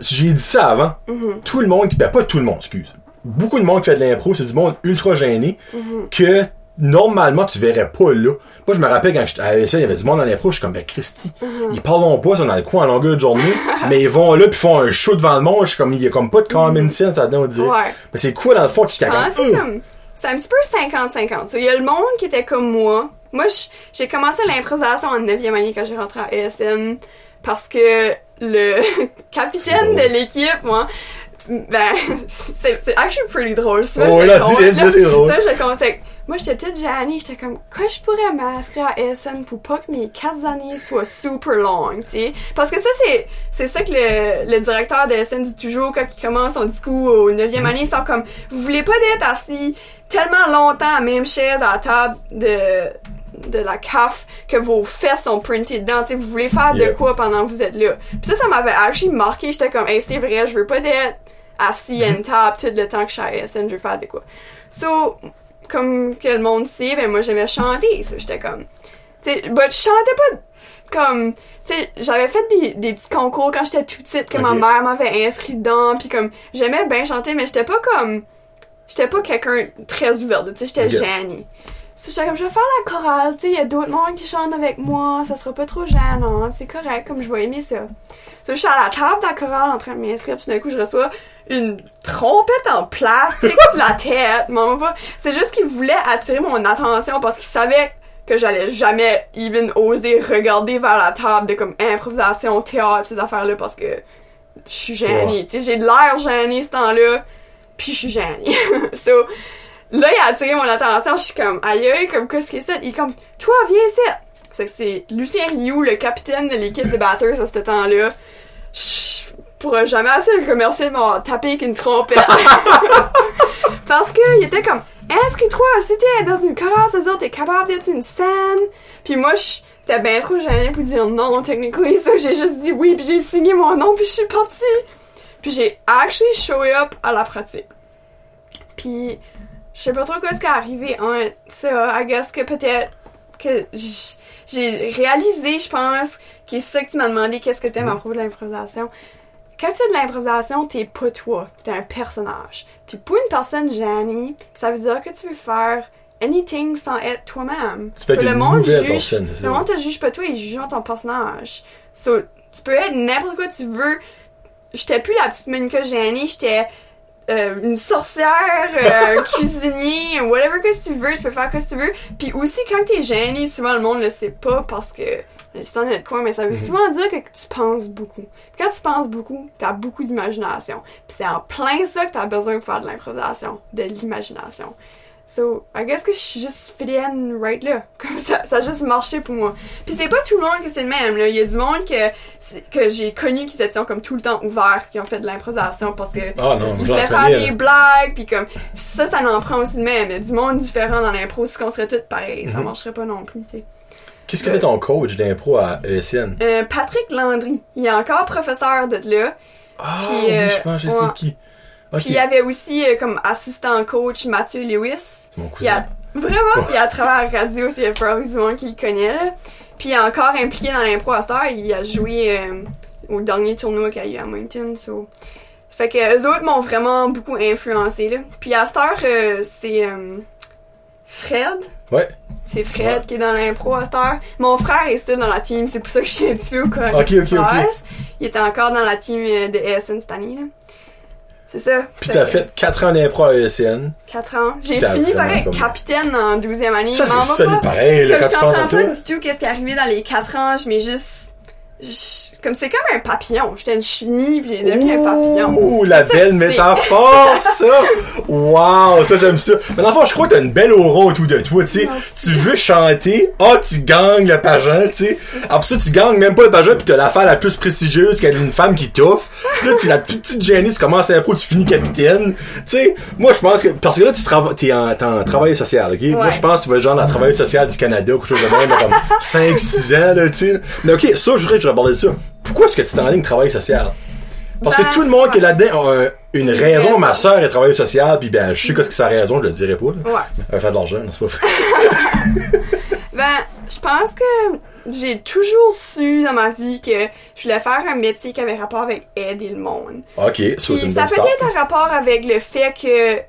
j'ai dit ça avant. Mhm. Tout le monde ben pas tout le monde, excuse. Beaucoup de monde qui fait de l'impro, c'est du monde ultra gêné, Mhm. que normalement tu verrais pas là. Moi, je me rappelle quand j'étais à ASL, il y avait du monde dans l'impro, je suis comme, ben Christy, Mhm. ils parlent pas, ils sont dans le coin à longueur de journée, mais ils vont là puis font un show devant le monde, je suis comme, il y a comme pas de common sense là-dedans, on dirait. Mhm. Ouais. Mais c'est quoi dans le fond qui t'a Ah, comme, c'est Hum. un petit peu 50-50. So, Il y a le monde qui était comme moi. Moi, j'ai commencé l'improvisation en 9e année quand j'ai rentré à ESN parce que le capitaine de l'équipe, moi, ben, c'est actually pretty drôle. Ça, Oh, je là, dis- c'est drôle. Ça, je le compte. Moi, j'étais toute gênée. J'étais comme, quoi je pourrais m'inscrire à ESN pour pas que mes quatre années soient super longues, tu sais? Parce que ça, c'est, c'est ça que le, le directeur de ESN dit toujours quand il commence son discours au 9e année. Ils sont comme, vous voulez pas d'être assis tellement longtemps à la même chaise à la table de, de la CAF que vos fesses sont printées dedans, tu sais, vous voulez faire de quoi pendant que vous êtes là? Puis ça, ça m'avait actually marqué. J'étais comme, hey, c'est vrai, je veux pas d'être assis à une table tout le temps que je suis à ESN, je veux faire de quoi. So, comme que le monde sait, ben moi j'aimais chanter, ça, j'étais comme, tu sais, but je chantais pas comme, tu sais, j'avais fait des, des petits concours quand j'étais tout petite que ma mère m'avait inscrit dedans, puis comme, j'aimais bien chanter, mais j'étais pas comme, j'étais pas quelqu'un très ouvert, tu sais, j'étais gênée. So, j'étais comme, je vais faire la chorale, tu sais, il y a d'autres mondes qui chantent avec moi, ça sera pas trop gênant, c'est correct, comme je vais aimer ça. So, je suis à la table de la chorale en train de m'inscrire, puis d'un coup, je reçois une trompette en plastique sur la tête. Maman pas. C'est juste qu'il voulait attirer mon attention parce qu'il savait que j'allais jamais even oser regarder vers la table de comme improvisation, théâtre, ces affaires-là parce que je suis gênée. Tu sais, j'ai de l'air gênée ce temps-là, puis je suis gênée. so, là, il a attiré mon attention, je suis comme, aïe comme, qu'est-ce que c'est? Il est comme, toi, viens ici! C'est que c'est Lucien Rioux, le capitaine de l'équipe de batters à ce temps-là. Je pourrais jamais assez le remercier de tapé avec une trompette. Parce que il était comme, inscris-toi, si t'es dans une chorale, veut dire t'es capable d'être une scène? Puis moi, j'étais bien trop gênée pour dire non, technically. Ça, j'ai juste dit oui, puis j'ai signé mon nom, puis je suis partie. Puis j'ai actually show up à la pratique. Puis je sais pas trop quoi ce qui est arrivé en ça. I guess que peut-être que j'ai réalisé, je pense, que c'est ça que tu m'as demandé, qu'est-ce que t'aimes à propos de l'improvisation. Quand tu fais de l'improvisation, t'es pas toi, t'es un personnage. Puis pour une personne gênée, ça veut dire que tu veux faire anything sans être toi-même. Le monde juge, le monde te juge pas toi, il juge ton personnage. So, tu peux être n'importe quoi tu veux. J'étais plus la petite Monica gênée, j'étais euh, une sorcière, euh, un cuisinier, whatever que tu veux, tu peux faire que tu veux. Puis aussi, quand t'es gêné, souvent le monde le sait pas parce que l'assistant de quoi, mais ça veut Mhm. souvent dire que tu penses beaucoup. Quand tu penses beaucoup, t'as beaucoup d'imagination. Puis c'est en plein ça que t'as besoin pour faire de l'improvisation, de l'imagination. So, I guess que je suis juste in right là. Comme ça, ça a juste marché pour moi. Puis c'est pas tout le monde que c'est le même, là. Il y a du monde que, que j'ai connu qui étaient comme tout le temps ouverts, qui ont fait de l'improvisation parce que Ah non, ils voulaient faire des blagues, puis comme, puis ça, ça en prend aussi de même. Il y a du monde différent dans l'impro, si on serait tous pareils, ça Mhm. marcherait pas non plus, tu sais. Qu'est-ce que t'es ton coach d'impro à ESN? Euh, Patrick Landry, il est encore professeur de là. Ah, oui, euh, je pense que je sais qui. Ok. Puis il y avait aussi euh, comme assistant coach Mathieu Lewis. C'est mon Il a, cousin. vraiment, a travaillé à la radio, a probablement du monde qui le connaît, là. Puis il est encore impliqué dans l'impro à heure. Il a joué euh, au dernier tournoi qu'il y a eu à Moncton, so. Fait que eux autres m'ont vraiment beaucoup influencé, là. Puis à cette heure, euh, c'est euh, Fred. Ouais. C'est Fred Ouais. qui est dans l'impro à cette heure. Mon frère est still dans la team, c'est pour ça que je suis un petit peu au courant Ok, ok, ok. Il était encore dans la team euh, de ESN cette année, là. C'est ça. Puis t'as fait 4 ans d'impro à ESN. 4 ans. J'ai fini pareil comme- capitaine en 12e année. Ça, Je c'est solide pareil, là, quand je tu penses à comprends ça. pas du tout qu'est-ce qui est arrivé dans les 4 ans. Je mets juste... je- Comme c'est comme un papillon. J'étais une chenille puis j'ai devenu un papillon. Ouh, la belle métaphore, ça! Wow, ça j'aime ça. Mais dans le fond, je crois que t'as une belle aura autour de toi, tu sais. Tu veux chanter, ah, tu gagnes le pageant, tu sais. Après ça, tu gagnes même pas le pageant pis t'as l'affaire la plus prestigieuse qu'elle une femme qui touffe. Là, tu la plus petite gênée, tu commences à pro, tu finis capitaine. Tu sais, moi, je pense que, parce que là, tu travailles, t'es en, travail social, ok? Moi, je pense que tu vas genre dans le travail social du Canada ou quelque chose de même, comme 5, 6 ans, là, tu sais. Mais ok, ça, je voudrais je aborde ça. Pourquoi est-ce que tu t'es en ligne travail social? Parce Ben, que tout le monde qui est là-dedans a un- une raison. raison. Ma soeur est travailleuse sociale, puis ben, je sais qu'est-ce que sa raison, je le dirai pas. Là. Ouais. Elle fait de l'argent, c'est pas? Fait. Ben, je pense que j'ai toujours su dans ma vie que je voulais faire un métier qui avait rapport avec aider le monde. Ok, c'est Puis une ça bonne peut start. être un rapport avec le fait que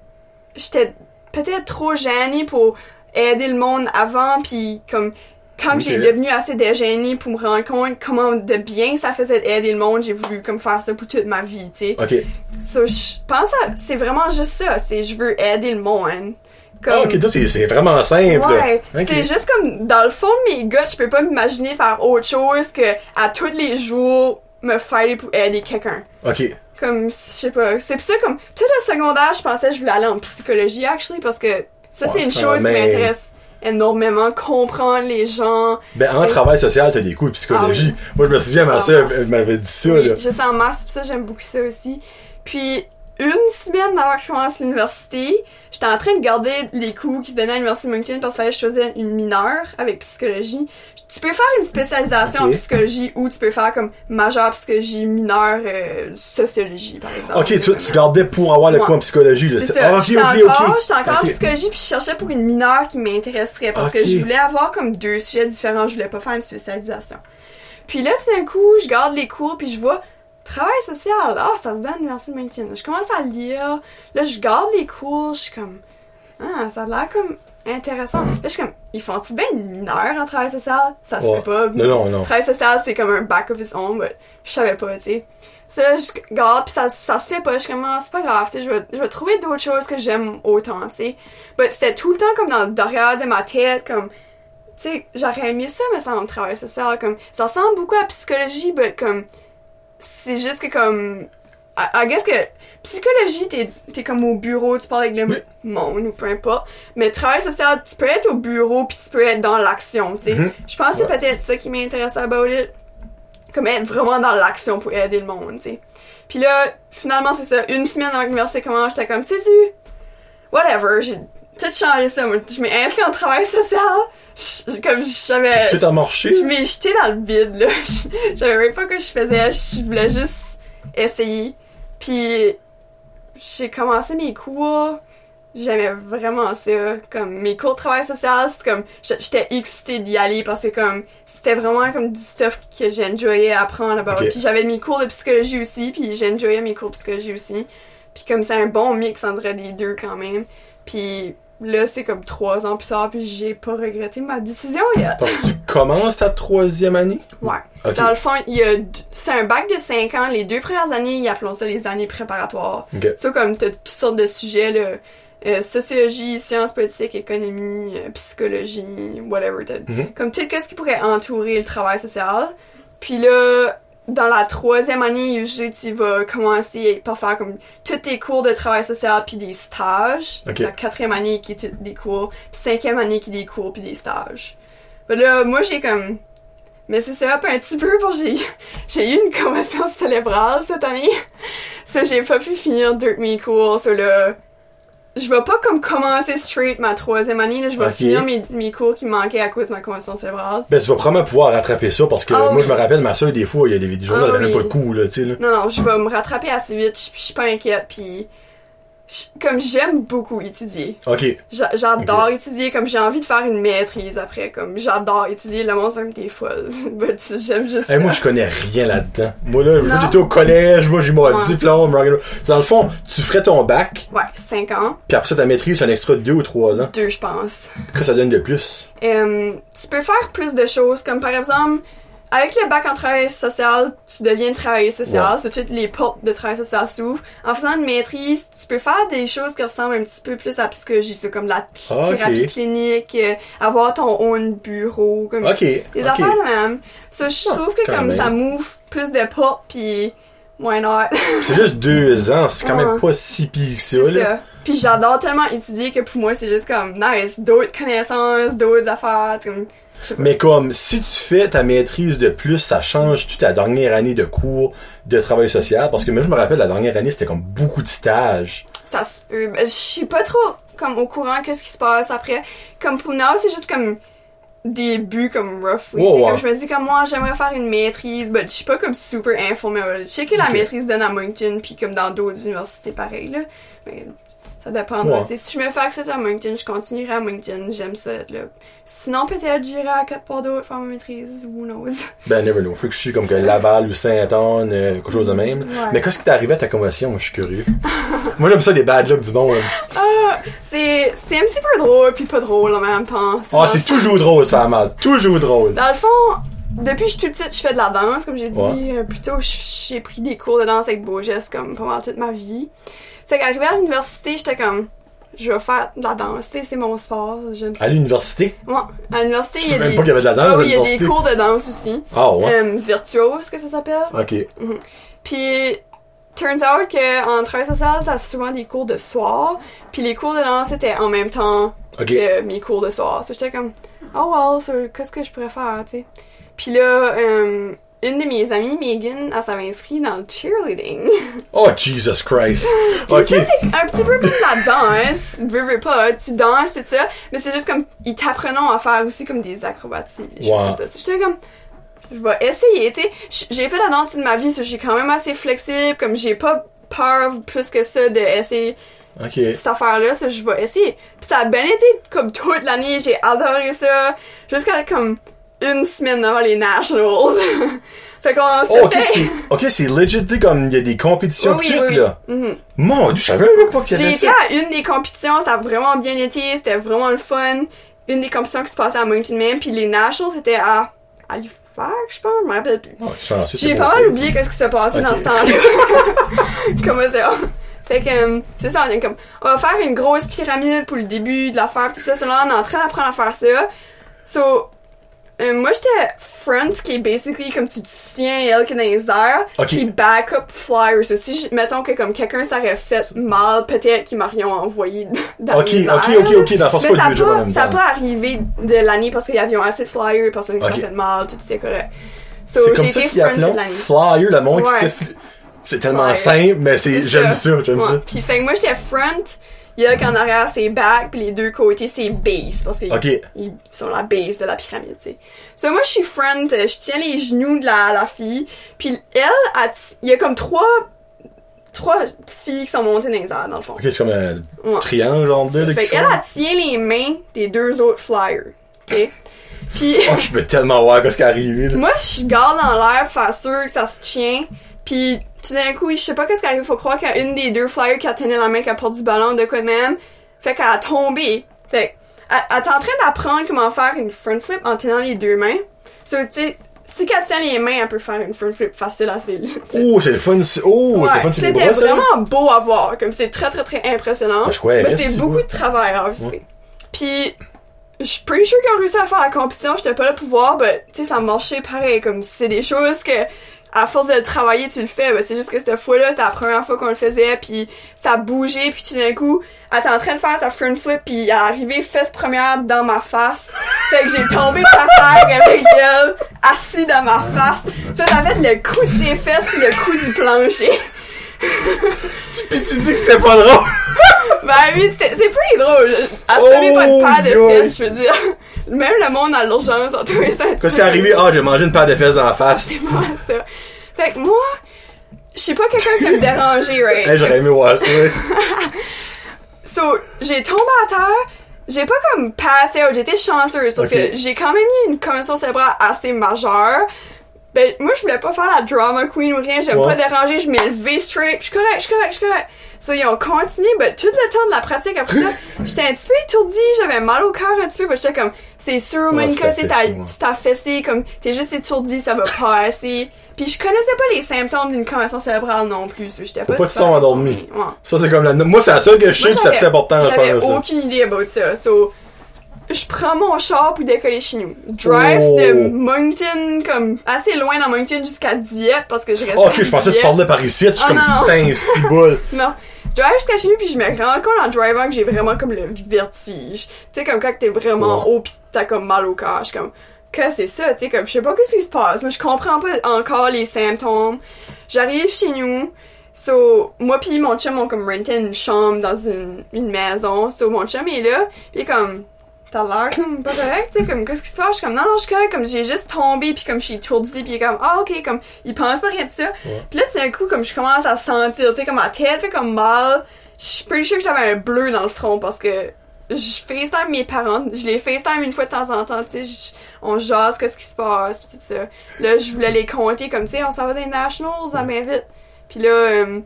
j'étais peut-être trop gênée pour aider le monde avant, puis comme quand j'ai devenu assez dégênée pour me rendre compte comment de bien ça faisait d'aider le monde, j'ai voulu comme faire ça pour toute ma vie, tu sais. Ok. So, je pense que c'est vraiment juste ça, c'est je veux aider le monde. Comme, Ah, ok, toi, c'est vraiment simple. Ouais, Ok. c'est juste comme dans le fond de mes gars, je peux pas m'imaginer faire autre chose que à tous les jours me fighter pour aider quelqu'un. Ok. Comme je sais pas, c'est pour ça comme tout le secondaire, je pensais que je voulais aller en psychologie actually parce que ça Ouais, c'est une chose qui m'intéresse énormément comprendre les gens. Ben, en travail social, t'as des cours de psychologie. Ah Moi, je me souviens, ma soeur m'avait dit ça, Oui, là. je sens en masse, pis ça j'aime beaucoup ça aussi. Puis une semaine avant que je commence l'université, j'étais en train de garder les cours qui se donnaient à l'université de Moncton parce qu'il fallait que je choisisse une mineure avec psychologie. Tu peux faire une spécialisation en psychologie ou tu peux faire comme majeure psychologie, mineure euh, sociologie par exemple. Ok, tu, tu gardais pour avoir le Ouais. cours en psychologie. C'est ça. Ah, ok, j'étais ok, encore, j'étais encore en psychologie puis je cherchais pour une mineure qui m'intéresserait parce que je voulais avoir comme deux sujets différents, je voulais pas faire une spécialisation. Puis là, tout d'un coup, je garde les cours puis je vois travail social. Ah, ça se donne l'université de Moncton. Je commence à lire. Là, je garde les cours, je suis comme ah, ça a l'air comme intéressant. Là, je suis comme ils font-tu bien une mineure en travail social? Ça se Ouais. fait pas. Non, non, non. Travail social, c'est comme un back of its own, mais je savais pas, tu sais. Ça, là, je garde, pis ça, ça se fait pas. Je suis comme, Ah, c'est pas grave, tu sais, je vais, je vais trouver d'autres choses que j'aime autant, tu sais. Mais c'était tout le temps comme dans le derrière de ma tête, comme, tu sais, j'aurais aimé ça, mais ça en travail social, comme, ça ressemble beaucoup à la psychologie, mais comme, c'est juste que comme, I, I guess que, psychologie, t'es, t'es comme au bureau, tu parles avec le Oui. monde ou peu importe. Mais travail social, tu peux être au bureau puis tu peux être dans l'action, tu sais. Mhm. Je pense que c'est Ouais. peut-être ça qui m'intéresse about it. Comme être vraiment dans l'action pour aider le monde, tu sais. Puis là, finalement, c'est ça. Une semaine avant que l'université commence, j'étais comme, tu sais, whatever, j'ai tout changé ça. Je m'ai inscrit en travail social. Je- comme. Tout a marché. Je m'ai jeté dans le vide, là. Je- savais même pas que je faisais. Je voulais juste essayer. Puis, j'ai commencé mes cours. J'aimais vraiment ça. Comme, mes cours de travail social, c'était comme, j'étais excitée d'y aller parce que comme, c'était vraiment comme du stuff que j'enjoyais apprendre about. Ok. Puis j'avais mes cours de psychologie aussi, puis j'enjoyais mes cours de psychologie aussi. Puis comme c'est un bon mix entre les deux quand même. Puis là, c'est comme trois ans plus tard, puis j'ai pas regretté ma décision. Parce que tu commences ta troisième année? Ouais. Dans le fond, il y a c'est un bac de 5 ans. Les deux premières années, ils appellent ça les années préparatoires. Ok. Ça, comme t'as toutes sortes de sujets, là. euh, sociologie, sciences politiques, économie, euh, psychologie, whatever. Mhm. Comme tout ce qui pourrait entourer le travail social. Puis là, dans la troisième année, usually, tu vas commencer par faire comme tous tes cours de travail social puis des stages. Ok. La quatrième année qui est des cours, puis cinquième année qui est des cours puis des stages. Ben là, moi j'ai comme mais c'est ça, un petit peu pour j'ai j'ai eu une commotion cérébrale cette année. Ça j'ai pas pu finir deux de mes cours, so là je vais pas comme commencer straight ma troisième année, là, je vais finir mes, mes cours qui manquaient à cause de ma commotion cérébrale. Ben, tu vas probablement pouvoir rattraper ça parce que Ah moi, oui. je me rappelle, ma soeur, des fois, il y a des, des journées, Ah elle avait même pas de coup, là, tu sais, là. Non, non, je vais me rattraper assez vite, je je suis pas inquiète, puis comme j'aime beaucoup étudier. Ok. J'a- J'adore étudier, comme j'ai envie de faire une maîtrise après, comme j'adore étudier, le monde c'est t'es folle. Tu- j'aime juste Hey, moi, ça. je connais rien là-dedans. Moi, là, j'étais au collège, moi, j'ai mon Ouais. diplôme. Dans le fond, tu ferais ton bac, Ouais, 5 ans, puis après ça, ta maîtrise, c'est un extra de deux ou trois ans. deux je pense. Que ça donne de plus? Euh, tu peux faire plus de choses, comme par exemple, avec le bac en travail social, tu deviens travailleur social, Ouais. so toutes les portes de travail social s'ouvrent. En faisant une maîtrise, tu peux faire des choses qui ressemblent un petit peu plus à la psychologie, c'est comme la Ah, thérapie clinique, euh, avoir ton own bureau, comme Ok. des affaires de même. So, je Ah, trouve que comme même. ça m'ouvre plus de portes, puis why not? C'est juste deux ans, c'est quand même pas si pire que ça, ça. Puis j'adore tellement étudier que pour moi, c'est juste comme nice, d'autres connaissances, d'autres affaires, comme... Mais comme, si tu fais ta maîtrise de plus, ça change toute ta dernière année de cours de travail social? Parce que moi, je me rappelle, la dernière année, c'était comme beaucoup de stages. Ça se peut. Je suis pas trop comme au courant que ce qui se passe après. Comme pour now, c'est juste comme des buts comme roughly. Comme je me dis comme moi, j'aimerais faire une maîtrise, mais je suis pas comme super informée. Je sais que la maîtrise donne à Moncton, puis comme dans d'autres universités pareil là. Mais ça dépendra. Ouais. Si je me fais accepter à Moncton, je continuerai à Moncton. J'aime ça. Là. Sinon, peut-être j'irai à d'autres faire ma maîtrise. Who knows? Ben, never know. Faut que je suis comme que Laval ou Saint-Anne, euh, quelque chose de même. Ouais. Mais qu'est-ce qui t'est arrivé à ta conversion? Moi, je suis curieux. Moi, j'aime ça, des bad jokes du monde. Ah, c'est c'est un petit peu drôle, puis pas drôle en même temps. Ah, c'est fond- toujours drôle, ça mal. Toujours drôle. Dans le fond, depuis que je suis toute petite, je fais de la danse, comme j'ai dit Ouais. euh, plus tôt. j- J'ai pris des cours de danse avec Beau Geste comme pendant toute ma vie. C'est qu'arrivé à l'université, j'étais comme, je vais faire de la danse, tu sais, c'est mon sport, j'aime ça. À l'université? Ouais, à l'université, il y a des... même pas qu'il y avait de la danse à oui, il y a des l'université. cours de danse aussi. Ah, ouais. Euh, virtuose, que ça s'appelle. Ok. Puis, turns out que en travail social, t'as souvent des cours de soir. Puis les cours de danse étaient en même temps que mes cours de soir. So, j'étais comme, oh well, so, qu'est-ce que je pourrais faire, tu sais? Puis là, euh, une de mes amies, Megan, elle s'avait inscrite dans le cheerleading. Oh, Jesus Christ. Ok. ça, c'est un petit peu comme la danse, veux, veux pas, tu danses, tout ça, mais c'est juste comme, ils t'apprennent à faire aussi comme des acrobaties, Wow. J'étais comme, je vais essayer, tu sais. J'ai fait la danse toute ma vie, je suis quand même assez flexible, comme j'ai pas peur plus que ça d'essayer Ok. cette affaire-là, ça, je vais essayer. Puis ça a bien été comme toute l'année, j'ai adoré ça, jusqu'à comme une semaine avant les Nationals. fait qu'on Oh, ok, c'est, ok, c'est legit, comme il y a des compétitions Oui, oui, oui. là. Mhm. Mon dieu, je savais même pas qu'il y J'ai avait été ça. à une des compétitions, ça a vraiment bien été, c'était vraiment le fun. Une des compétitions qui se passait à Mountain Man, puis les Nationals c'était à Halifax, je pense, je me rappelle plus. Oh, J'ai pas mal oublié qu'est-ce qui s'est passé dans Ok. ce temps-là. Comment ça? Fait que, euh, c'est ça, on est comme, on va faire une grosse pyramide pour le début de l'affaire, tout ça. Là, on est en train d'apprendre à faire ça. So, euh, moi, j'étais front, qui est basically comme tu tiens elle qui est dans les airs, Ok. puis backup flyer. Si, mettons que comme quelqu'un s'aurait fait mal, peut-être qu'ils m'auraient envoyé dans Ok, les ok, airs. ok, ok, dans le c'est Mais pas ça le n'a pas, a arrivé de l'année parce qu'il y avait assez de flyers, personne qui Ok. s'est fait mal, tout était correct. So, C'est j'ai comme ça qu'ils front toute appellent l'année. flyer, le monde qui se fait C'est tellement simple, mais c'est, C'est j'aime ça, j'aime Ouais. ça. Puis fait que moi j'étais front, il y a qu'en arrière c'est back, puis les deux côtés c'est base parce qu'ils ils sont la base de la pyramide, tu sais. So moi je suis front, euh, je tiens les genoux de la, la fille, puis elle, il y a comme trois trois filles qui sont montées dans les airs dans le fond. Ok, c'est comme un Ouais. triangle, genre de, Fait qu'elle elle tient les mains des deux autres flyers, ok? Puis Oh, je peux tellement voir qu'est-ce qui est arrivé, là. Moi, je garde dans l'air pour faire sûr que ça se tient. Puis tout d'un coup, je sais pas qu'est-ce qui arrive. Faut croire a une des deux flyers qui a tenu la main qui a porté du ballon de quoi de même. Fait qu'elle a tombé. Fait elle, elle est en train d'apprendre comment faire une front flip en tenant les deux mains. So, tu sais, si qu'elle tient les mains, elle peut faire une front flip facile assez. Oh, c'est le fun. Oh, Ouais, c'est le fun, c'était bras, ça. vraiment beau à voir. Comme c'est très très très impressionnant. Mais si, c'est beaucoup ouais. de travail, obviously. Puis, je suis pretty sure qu'ils ont réussi à faire la compétition. J'étais pas là pour voir, mais tu sais, ça marchait pareil. Comme c'est des choses que, à force de le travailler, tu le fais. C'est juste que cette fois-là, c'était la première fois qu'on le faisait. Puis ça bougé. Puis tout d'un coup, elle était en train de faire sa front flip. Puis elle est arrivée fesse première dans ma face. Fait que j'ai tombé par terre avec elle, assis dans ma face. Ça, ça fait le coup de ses fesses puis le coup du plancher. Puis tu dis que c'était pas drôle. Ben oui, c'est c'est pretty drôle. Assommer pas de Oh, paire de fesses, je veux dire. Même le monde à l'urgence a trouvé ça Qu'est-ce qui est arrivé? Ah, j'ai mangé une paire de fesses la face. Ouais, ça. Fait que moi, je suis pas quelqu'un qui me déranger, right? Hey, j'aurais aimé voir ça. So, j'ai tombé à terre, j'ai pas comme passé out, j'étais chanceuse parce que j'ai quand même eu une commotion cérébrale assez majeure. Ben, moi, je voulais pas faire la drama queen ou rien, j'aime Ouais. pas déranger, je m'ai levé straight, je suis correct, je suis correct, je suis correct. So, ils ont continué, ben, tout le temps de la pratique après ça, j'étais un petit peu étourdie, j'avais mal au cœur un petit peu, parce que j'étais comme, c'est sûr, Monica, tu t'as fessé, comme, t'es juste étourdie, ça va passer. Puis je connaissais pas les symptômes d'une commotion cérébrale non plus, j'étais pas pas tu tombes endormi. Ouais. Ça, c'est comme la. Moi, c'est la seule que je sais, c'est important, je pense. aucune idée about ça. So, je prends mon char pour décoller chez nous. Drive Oh. de Moncton, comme assez loin dans Moncton jusqu'à Dieppe parce que je reste. Ah, ok, je pensais que tu parlais par ici, je suis Ah, comme non, non. 5, 6 boules. Non. Je drive jusqu'à chez nous puis je me rends compte en drivant que j'ai vraiment comme le vertige. Tu sais, comme quand t'es vraiment haut pis t'as comme mal au cœur. Je suis comme, que c'est ça? Tu sais, comme, je sais pas ce qui se passe. Moi, je comprends pas encore les symptômes. J'arrive chez nous. So, moi pis mon chum ont comme renté une chambre dans une, une maison. So, mon chum est là. Pis comme, t'as l'air comme pas correct, tu sais, comme, qu'est-ce qui se passe? Je suis comme, non, non, je suis correct, comme, j'ai juste tombé, puis comme, je suis étourdie, puis comme, ah, ok, comme, il pense pas rien de ça. Puis là, tout d'un coup, comme, je commence à sentir, tu sais, comme, ma tête fait comme mal. Je suis pretty sure que j'avais un bleu dans le front, parce que je FaceTime mes parents, je les FaceTime une fois de temps en temps, tu sais, on jase, qu'est-ce qui se passe, puis tout ça. Là, je voulais les compter, comme, tu sais, on s'en va des Nationals, ça m'invite. Puis là, euh,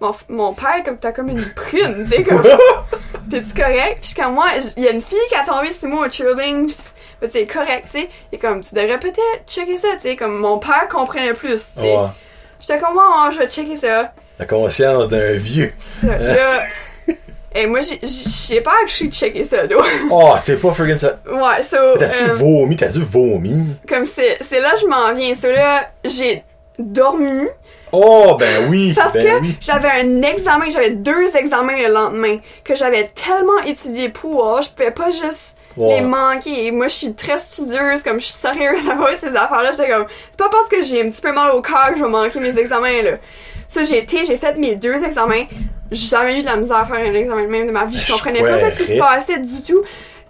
mon, mon père, comme, t'as comme une prune, tu sais, comme, t'es-tu correct? Puis comme, moi, il y a une fille qui a tombé sur moi au cheerleading, pis c'est- ben, c'est correct, tu sais. Est comme, tu devrais peut-être checker ça, tu sais, comme, mon père comprenait plus, tu sais. Ouais. J'étais comme, ouais, je vais checker ça. La conscience d'un vieux. ça. Là, et moi, j'ai- pas que je suis checker ça, là. Oh, c'est pas friggin' ça. Ouais, so, T'as-tu euh, vomi? T'as-tu vomi? comme c'est, c'est là je m'en viens. So là, j'ai dormi Oh, ben oui. parce ben que oui. j'avais un examen, j'avais deux examens le lendemain que j'avais tellement étudié pour, je pouvais pas juste les manquer. Et moi, je suis très studieuse, comme je suis sérieuse à voir ces affaires-là. J'étais comme, c'est pas parce que j'ai un petit peu mal au cœur que je vais manquer mes examens, là. Ça, j'ai été, j'ai fait mes deux examens. J'ai jamais eu de la misère à faire un examen de même de ma vie. Je Ben, comprenais pas ce qui se passait du tout.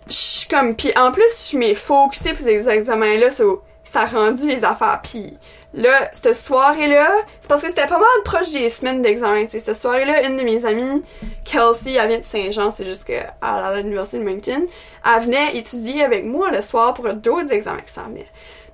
Je suis comme, puis en plus, je m'ai focusée pour ces examens-là, so, ça a rendu les affaires. Puis là, cette soirée-là, c'est parce que c'était pas mal proche des semaines d'examen. tu sais. Cette soirée-là, une de mes amies, Kelsey, elle vient de Saint-Jean, c'est juste qu'elle est à l'université de Moncton, elle venait étudier avec moi le soir pour d'autres examens qui s'en venaient.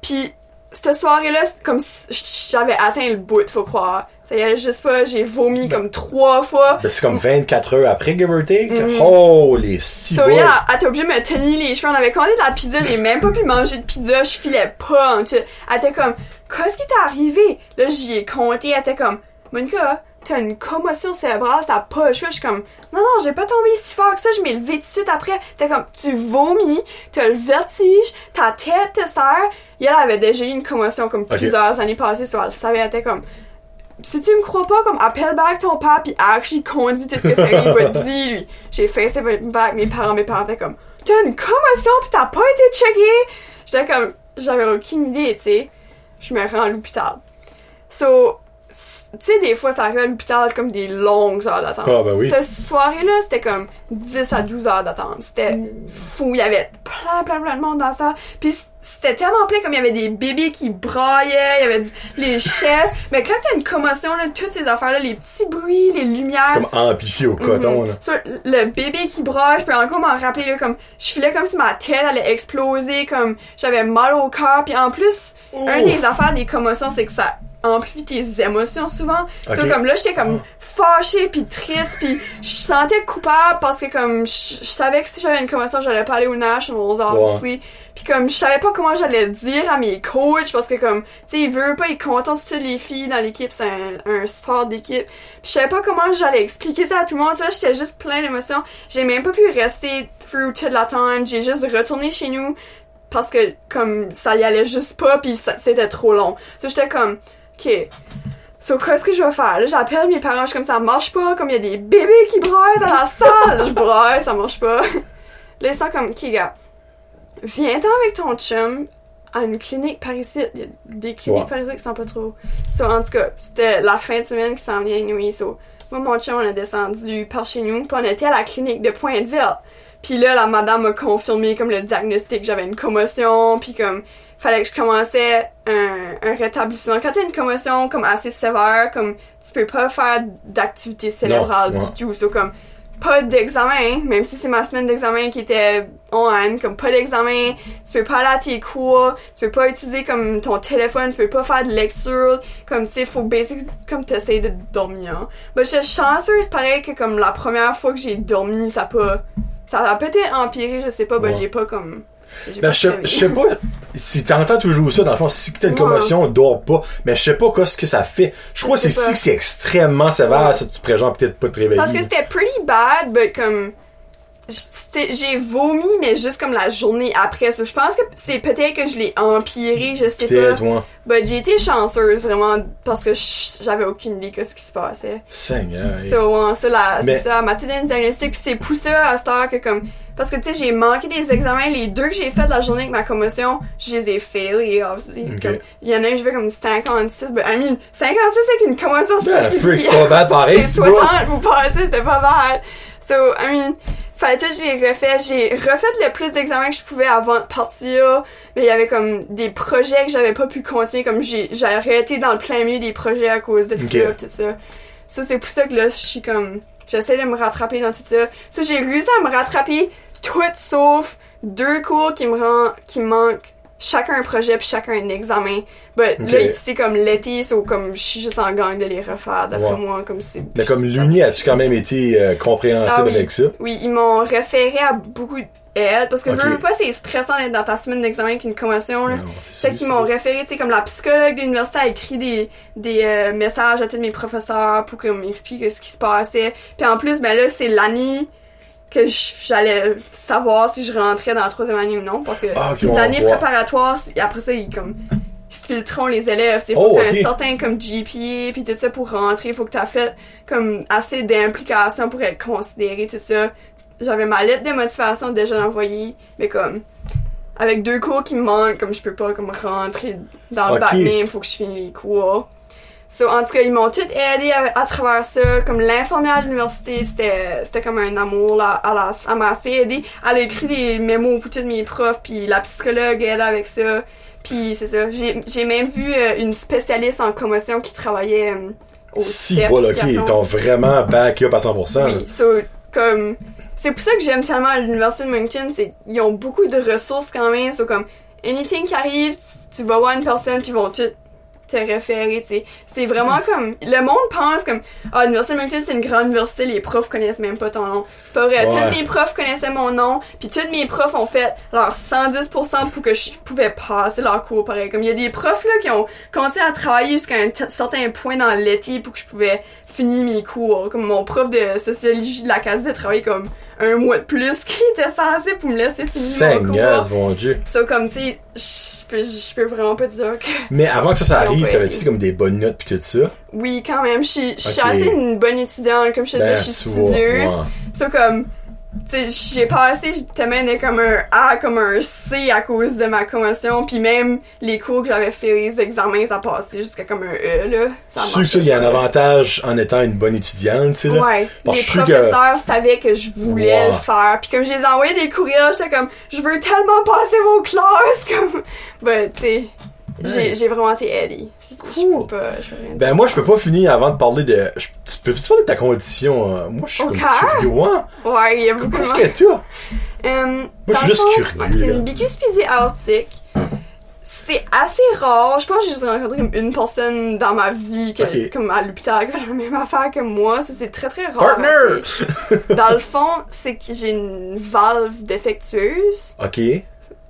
Puis cette soirée-là, c'est comme si j'avais atteint le bout, faut croire. Ça y allait juste pas, j'ai vomi comme trois fois. Ben, c'est comme 24 heures après, give or take. Oh, les six So, yeah, elle était obligée de me tenir les cheveux. On avait commandé de la pizza, j'ai même pas pu manger de pizza, je filais pas tout. Elle était comme, qu'est-ce qui t'est arrivé? Là, j'y ai compté, elle était comme, Monica, t'as une commotion cérébrale, ça a pas le choix. Je suis comme, non, non, j'ai pas tombé si fort que ça, je m'ai levé tout de suite après. T'es comme, tu vomis, t'as le vertige, ta tête te serre. Et elle avait déjà eu une commotion comme plusieurs années passées, so elle le savait, elle était comme, si tu me crois pas, comme appelle back ton père pis actually conduit tout ce qu'il va dire lui. J'ai fait ça back mes parents, mes parents étaient comme T'as une commotion pis t'as pas été checké! J'étais comme j'avais aucune idée, tu sais. Je me rends à l'hôpital. So tu sais, des fois, ça arrive à l'hôpital comme des longues heures d'attente. Ah, ben oui. Cette soirée-là, c'était comme 10 à 12 heures d'attente. C'était fou. Il y avait plein, plein, plein de monde dans ça. Puis c'était tellement plein comme il y avait des bébés qui braillaient, il y avait les chaises. Mais quand t'as une commotion, là, toutes ces affaires-là, les petits bruits, les lumières. C'est comme amplifié au coton, là. Sur le bébé qui braille, je peux encore m'en rappeler, là, comme, je filais comme si ma tête allait exploser, comme, j'avais mal au cœur, puis en plus, un Ouf. des affaires des commotions, c'est que ça amplifie tes émotions souvent. Ok. So, comme là, j'étais comme fâchée puis triste puis je sentais coupable parce que comme je, savais que si j'avais une commotion, j'allais pas aller au Nationals, obviously. Puis comme je savais pas comment j'allais le dire à mes coachs parce que comme tu sais, il veut pas il content sur toutes les filles dans l'équipe, c'est un, un sport d'équipe. Puis je savais pas comment j'allais expliquer ça à tout le monde. Ça, j'étais juste plein d'émotions. J'ai même pas pu rester through toute l'attente. J'ai juste retourné chez nous parce que comme ça y allait juste pas puis ça- c'était trop long. J'étais comme OK. So, qu'est-ce que je vais faire? Là, j'appelle mes parents, je suis comme ça marche pas, comme il y a des bébés qui braillent dans la salle. Je braille, ça marche pas. Là, ils sont comme, OK, gars, viens-t'en avec ton chum à une clinique par ici. Il y a des cliniques Ouais. par ici qui sont pas trop. So, en tout cas, c'était la fin de semaine qui s'en vient, anyway. So, moi, mon chum, on a descendu par chez nous, puis on était à la clinique de Pointe-Ville. Puis là, la madame m'a confirmé comme le diagnostic, j'avais une commotion, puis comme fallait que je commençais un, un rétablissement. Quand t'as une commotion comme assez sévère, comme tu peux pas faire d'activité cérébrale Non, du tout. So, comme pas d'examen, même si c'est ma semaine d'examen qui était on, comme pas d'examen, tu peux pas aller à tes cours, tu peux pas utiliser comme ton téléphone, tu peux pas faire de lecture, comme tu sais, faut basic, comme t'essayes de dormir. Mais j'étais chanceuse, pareil que comme la première fois que j'ai dormi, ça pas, ça a peut-être empiré, je sais pas, ben Ouais. j'ai pas comme, Ben, je sais, crevé. je sais pas si t'entends toujours ça, dans le fond, si t'as une commotion, dors pas, mais je sais pas quoi ce que ça fait. Je crois que c'est si que c'est extrêmement sévère, Ouais. ça tu pourrais genre peut-être pas te réveiller. Parce que c'était pretty bad, but comme j'ai vomi, mais juste comme la journée après. So, je pense que c'est peut-être que je l'ai empiré, je sais pas. But j'ai été chanceuse vraiment parce que j'avais aucune idée de ce qui se passait. Seigneur. So, ouais, ça, Mais- c'est ça, m'a un diagnostic, puis c'est poussé à cette heure que comme. Parce que tu sais, j'ai manqué des examens, les deux que j'ai fait la journée avec ma commotion, je les ai failés, Il y en a un, je vais comme 56, ben, I mean, 56 avec une commotion spécifique. c'est pas bad pareil, C'est c'est pas. 60 vous passez, c'était pas mal. So, I mean, tout, j'ai refait. J'ai refait le plus d'examens que je pouvais avant de partir. Mais il y avait comme des projets que j'avais pas pu continuer. Comme j'ai, j'ai arrêté dans le plein milieu des projets à cause de Ok. ça, tout ça. Ça, c'est pour ça que là, je suis comme, j'essaie de me rattraper dans tout ça. Ça, j'ai réussi à me rattraper tout sauf deux cours qui me rend, qui manquent. Chacun un projet puis chacun un examen. But Ok. là, c'est comme l'été, c'est comme je suis juste en gang de les refaire. D'après moi, comme c'est. Mais comme l'Uni, as-tu quand même été euh, compréhensible Ah oui. avec ça? Oui, ils m'ont référé à beaucoup d'aide parce que Ok. veux, veux pas, c'est stressant d'être dans ta semaine d'examen avec une commotion. Là. Sûr, qu'ils m'ont référé, tu sais, comme la psychologue de l'université a écrit des, des euh, messages à tous mes professeurs pour qu'ils m'expliquent ce qui se passait. Puis en plus, ben là, c'est l'année que j'allais savoir si je rentrais dans la troisième année ou non. Parce que Ah, ok, les années préparatoires, après ça, ils comme filtreront les élèves. Il faut Oh, que tu ok. un certain comme GPA puis tout ça pour rentrer. Il faut que tu as fait comme assez d'implications pour être considéré, tout ça. J'avais ma lettre de motivation déjà envoyée, mais comme avec deux cours qui me manquent, comme je peux pas comme rentrer dans le bac même, faut que je finisse les cours. So, en tout cas, ils m'ont tout aidé à, à travers ça. Comme l'infirmière à l'université, c'était, c'était comme un amour, là. Elle, a- elle m'a assez aidé. Elle a écrit des mémos pour tous mes profs, puis la psychologue aide avec ça. Puis c'est ça. J'ai, j'ai même vu euh, une spécialiste en commotion qui travaillait euh, au Si, CEPS, bon, ok, ils t'ont vraiment back up à 100%. oui, so, comme, c'est pour ça que j'aime tellement l'université de Moncton, c'est ils ont beaucoup de ressources quand même, so, comme, anything qui arrive, tu, tu vas voir une personne, puis ils vont tout te référer, tu sais. C'est vraiment comme, le monde pense comme, ah, l'université de Moncton, c'est une grande université, les profs connaissent même pas ton nom. C'est pas vrai, Ouais. tous mes profs connaissaient mon nom, puis tous mes profs ont fait leur 110% pour que je pouvais passer leur cours, pareil. Comme, il y a des profs, là, qui ont continué à travailler jusqu'à un certain point dans l'été pour que je pouvais finir mes cours. Comme mon prof de sociologie de la CASI a travaillé comme un mois de plus qu'il était censé pour me laisser finir mon cours. mon Dieu. So, comme, tu sais, je peux, je peux vraiment pas dire que... Mais avant que ça, ça arrive, t'avais-tu comme des bonnes notes pis tout ça? Oui, quand même, je suis, je suis Ok. assez une bonne étudiante, comme je te Ben, dis, je suis studieuse. ouais. So, comme, j'ai passé, tellement de comme un A, comme un C à cause de ma commotion, puis même les cours que j'avais fait, les examens, ça passait jusqu'à comme un E, là. Ça Je suis il y a un avantage en étant une bonne étudiante, tu sais, là. Ouais, Parce les que- professeurs savaient que je voulais le faire. Puis comme je les envoyais des courriels, j'étais comme, je veux tellement passer vos classes, comme, ben, tu sais, j'ai, vraiment été aidée. Je- Je Cool. peux pas, je peux rien Ben moi je peux pas finir avant de parler de. je- Tu peux tu parler de ta condition? euh, Moi je suis cœur? curieux. Ouais. Ouais, il y a beaucoup de Qu'est-ce que tu as? Euh, je dans suis juste fond, curieux, c'est une bicuspidie aortique. C'est assez rare. Je pense que j'ai juste rencontré comme une personne dans ma vie que, Ok. comme à l'hôpital qui fait la même affaire que moi. Ça, c'est très très rare. Partner! Dans le fond, c'est que j'ai une valve défectueuse. Ok.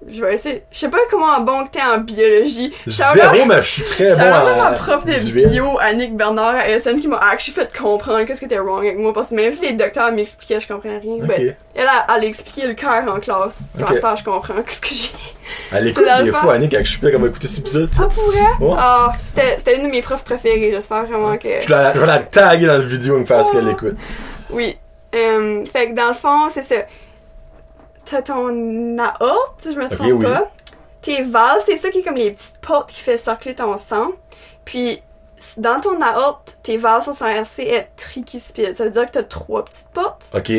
Je vais essayer. Je sais pas comment bon que t'es en biologie. Zéro, mais je suis très bon à ma prof de bio, Annick Bernard à SN, qui m'a actually fait comprendre qu'est-ce qui était wrong avec moi. Parce que même si les docteurs m'expliquaient, je comprenais rien. Ok. Ben, elle a, elle a expliqué le cœur en classe. Sur Ok. la stage, je comprends qu'est-ce que j'ai. Elle écoute des le fois. Annick, quand je suis là, comme écouter cet épisode. Ah, pour vrai? Ouais. Ah, c'était, une de mes profs préférées. J'espère vraiment que. Je vais la, je vais la taguer dans la vidéo, me faire ce qu'elle Oh. écoute. Oui. Euh, fait que dans le fond, c'est ça. T'as ton aorte, si je me trompe oui. pas. Tes valves, c'est ça qui est comme les petites portes qui fait circuler ton sang. Puis, dans ton aorte, tes valves sont censées être tricuspides. Ça veut dire que t'as trois petites portes. Ok.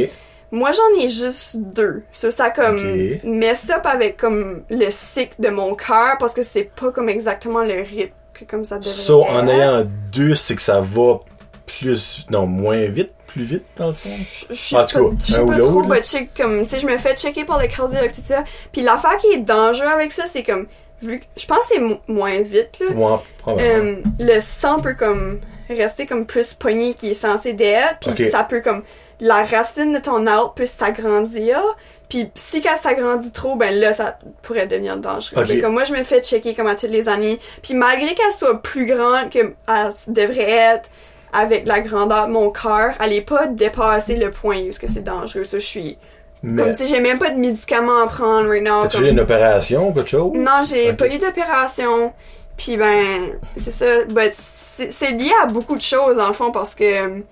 Moi, j'en ai juste deux. Ça, ça comme Ok. mess up avec comme le cycle de mon cœur parce que c'est pas comme exactement le rythme que comme ça devrait So, en ayant deux, c'est que ça va plus, non, moins vite, plus vite, dans le fond? Je sais En pas, trop, comme, tu sais, je me fais checker par le cardiologue, tout ça. Puis l'affaire qui est dangereux avec ça, c'est comme, vu que, je pense que c'est mo- moins vite, là. Ouais, probablement. Euh, le sang peut comme rester comme plus pogné qui est censé d'être, puis ça peut comme, la racine de ton arbre peut s'agrandir, puis si ça s'agrandit trop, ben là, ça pourrait devenir dangereux. Ok. Fait que comme moi, je me fais checker comme à toutes les années, puis malgré qu'elle soit plus grande que elle devrait être, avec la grandeur de mon cœur, elle est pas dépassée le point est-ce que c'est dangereux. Ça, je suis... Mais, Comme, sais, j'ai même pas de médicaments à prendre right now. as-tu comme- eu une opération ou quelque chose? non, j'ai pas eu d'opération. Puis ben, c'est ça. C'est lié à beaucoup de choses dans le fond parce que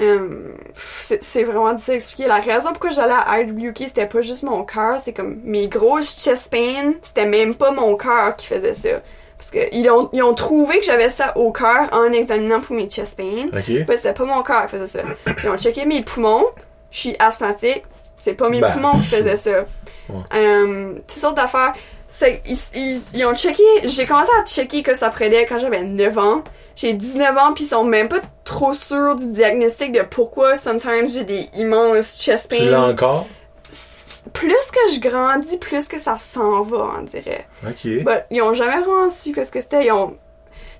euh, c'est c'est vraiment difficile à expliquer. La raison pourquoi j'allais à IWK, c'était pas juste mon cœur, c'est comme mes grosses chest pains, c'était même pas mon cœur qui faisait ça. Parce que ils ont, ils ont trouvé que j'avais ça au cœur en examinant pour mes chest pains. Ok. Ben, c'était pas mon cœur qui faisait ça. Ils ont checké mes poumons. Je suis asthmatique. C'est pas mes Ben, poumons qui faisaient ça. Ouais. Euh, toutes sortes d'affaires. C'est, ils, ils, ils ont checké. J'ai commencé à checker que ça prenait quand j'avais 9 ans. J'ai 19 ans, puis ils sont même pas trop sûrs du diagnostic de pourquoi sometimes j'ai des immenses chest Tu l'as pains. encore? Plus que je grandis, plus que ça s'en va, on dirait. Ok. But ils ont jamais vraiment su qu'est-ce que c'était. Ils ont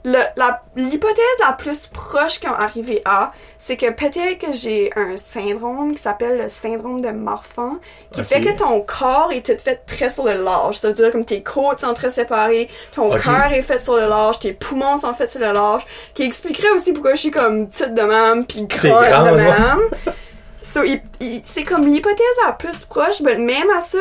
la- l'hypothèse la, plus proche qu'ils ont arrivé à, c'est que peut-être que j'ai un syndrome qui s'appelle le syndrome de Marfan, qui fait que ton corps est tout fait très sur le large. Ça veut dire comme tes côtes sont très séparées, ton cœur est fait sur le large, tes poumons sont faits sur le large, qui expliquerait aussi pourquoi je suis comme petite de même puis grande grande, de même. So, c'est comme l'hypothèse la plus proche, mais même à ça,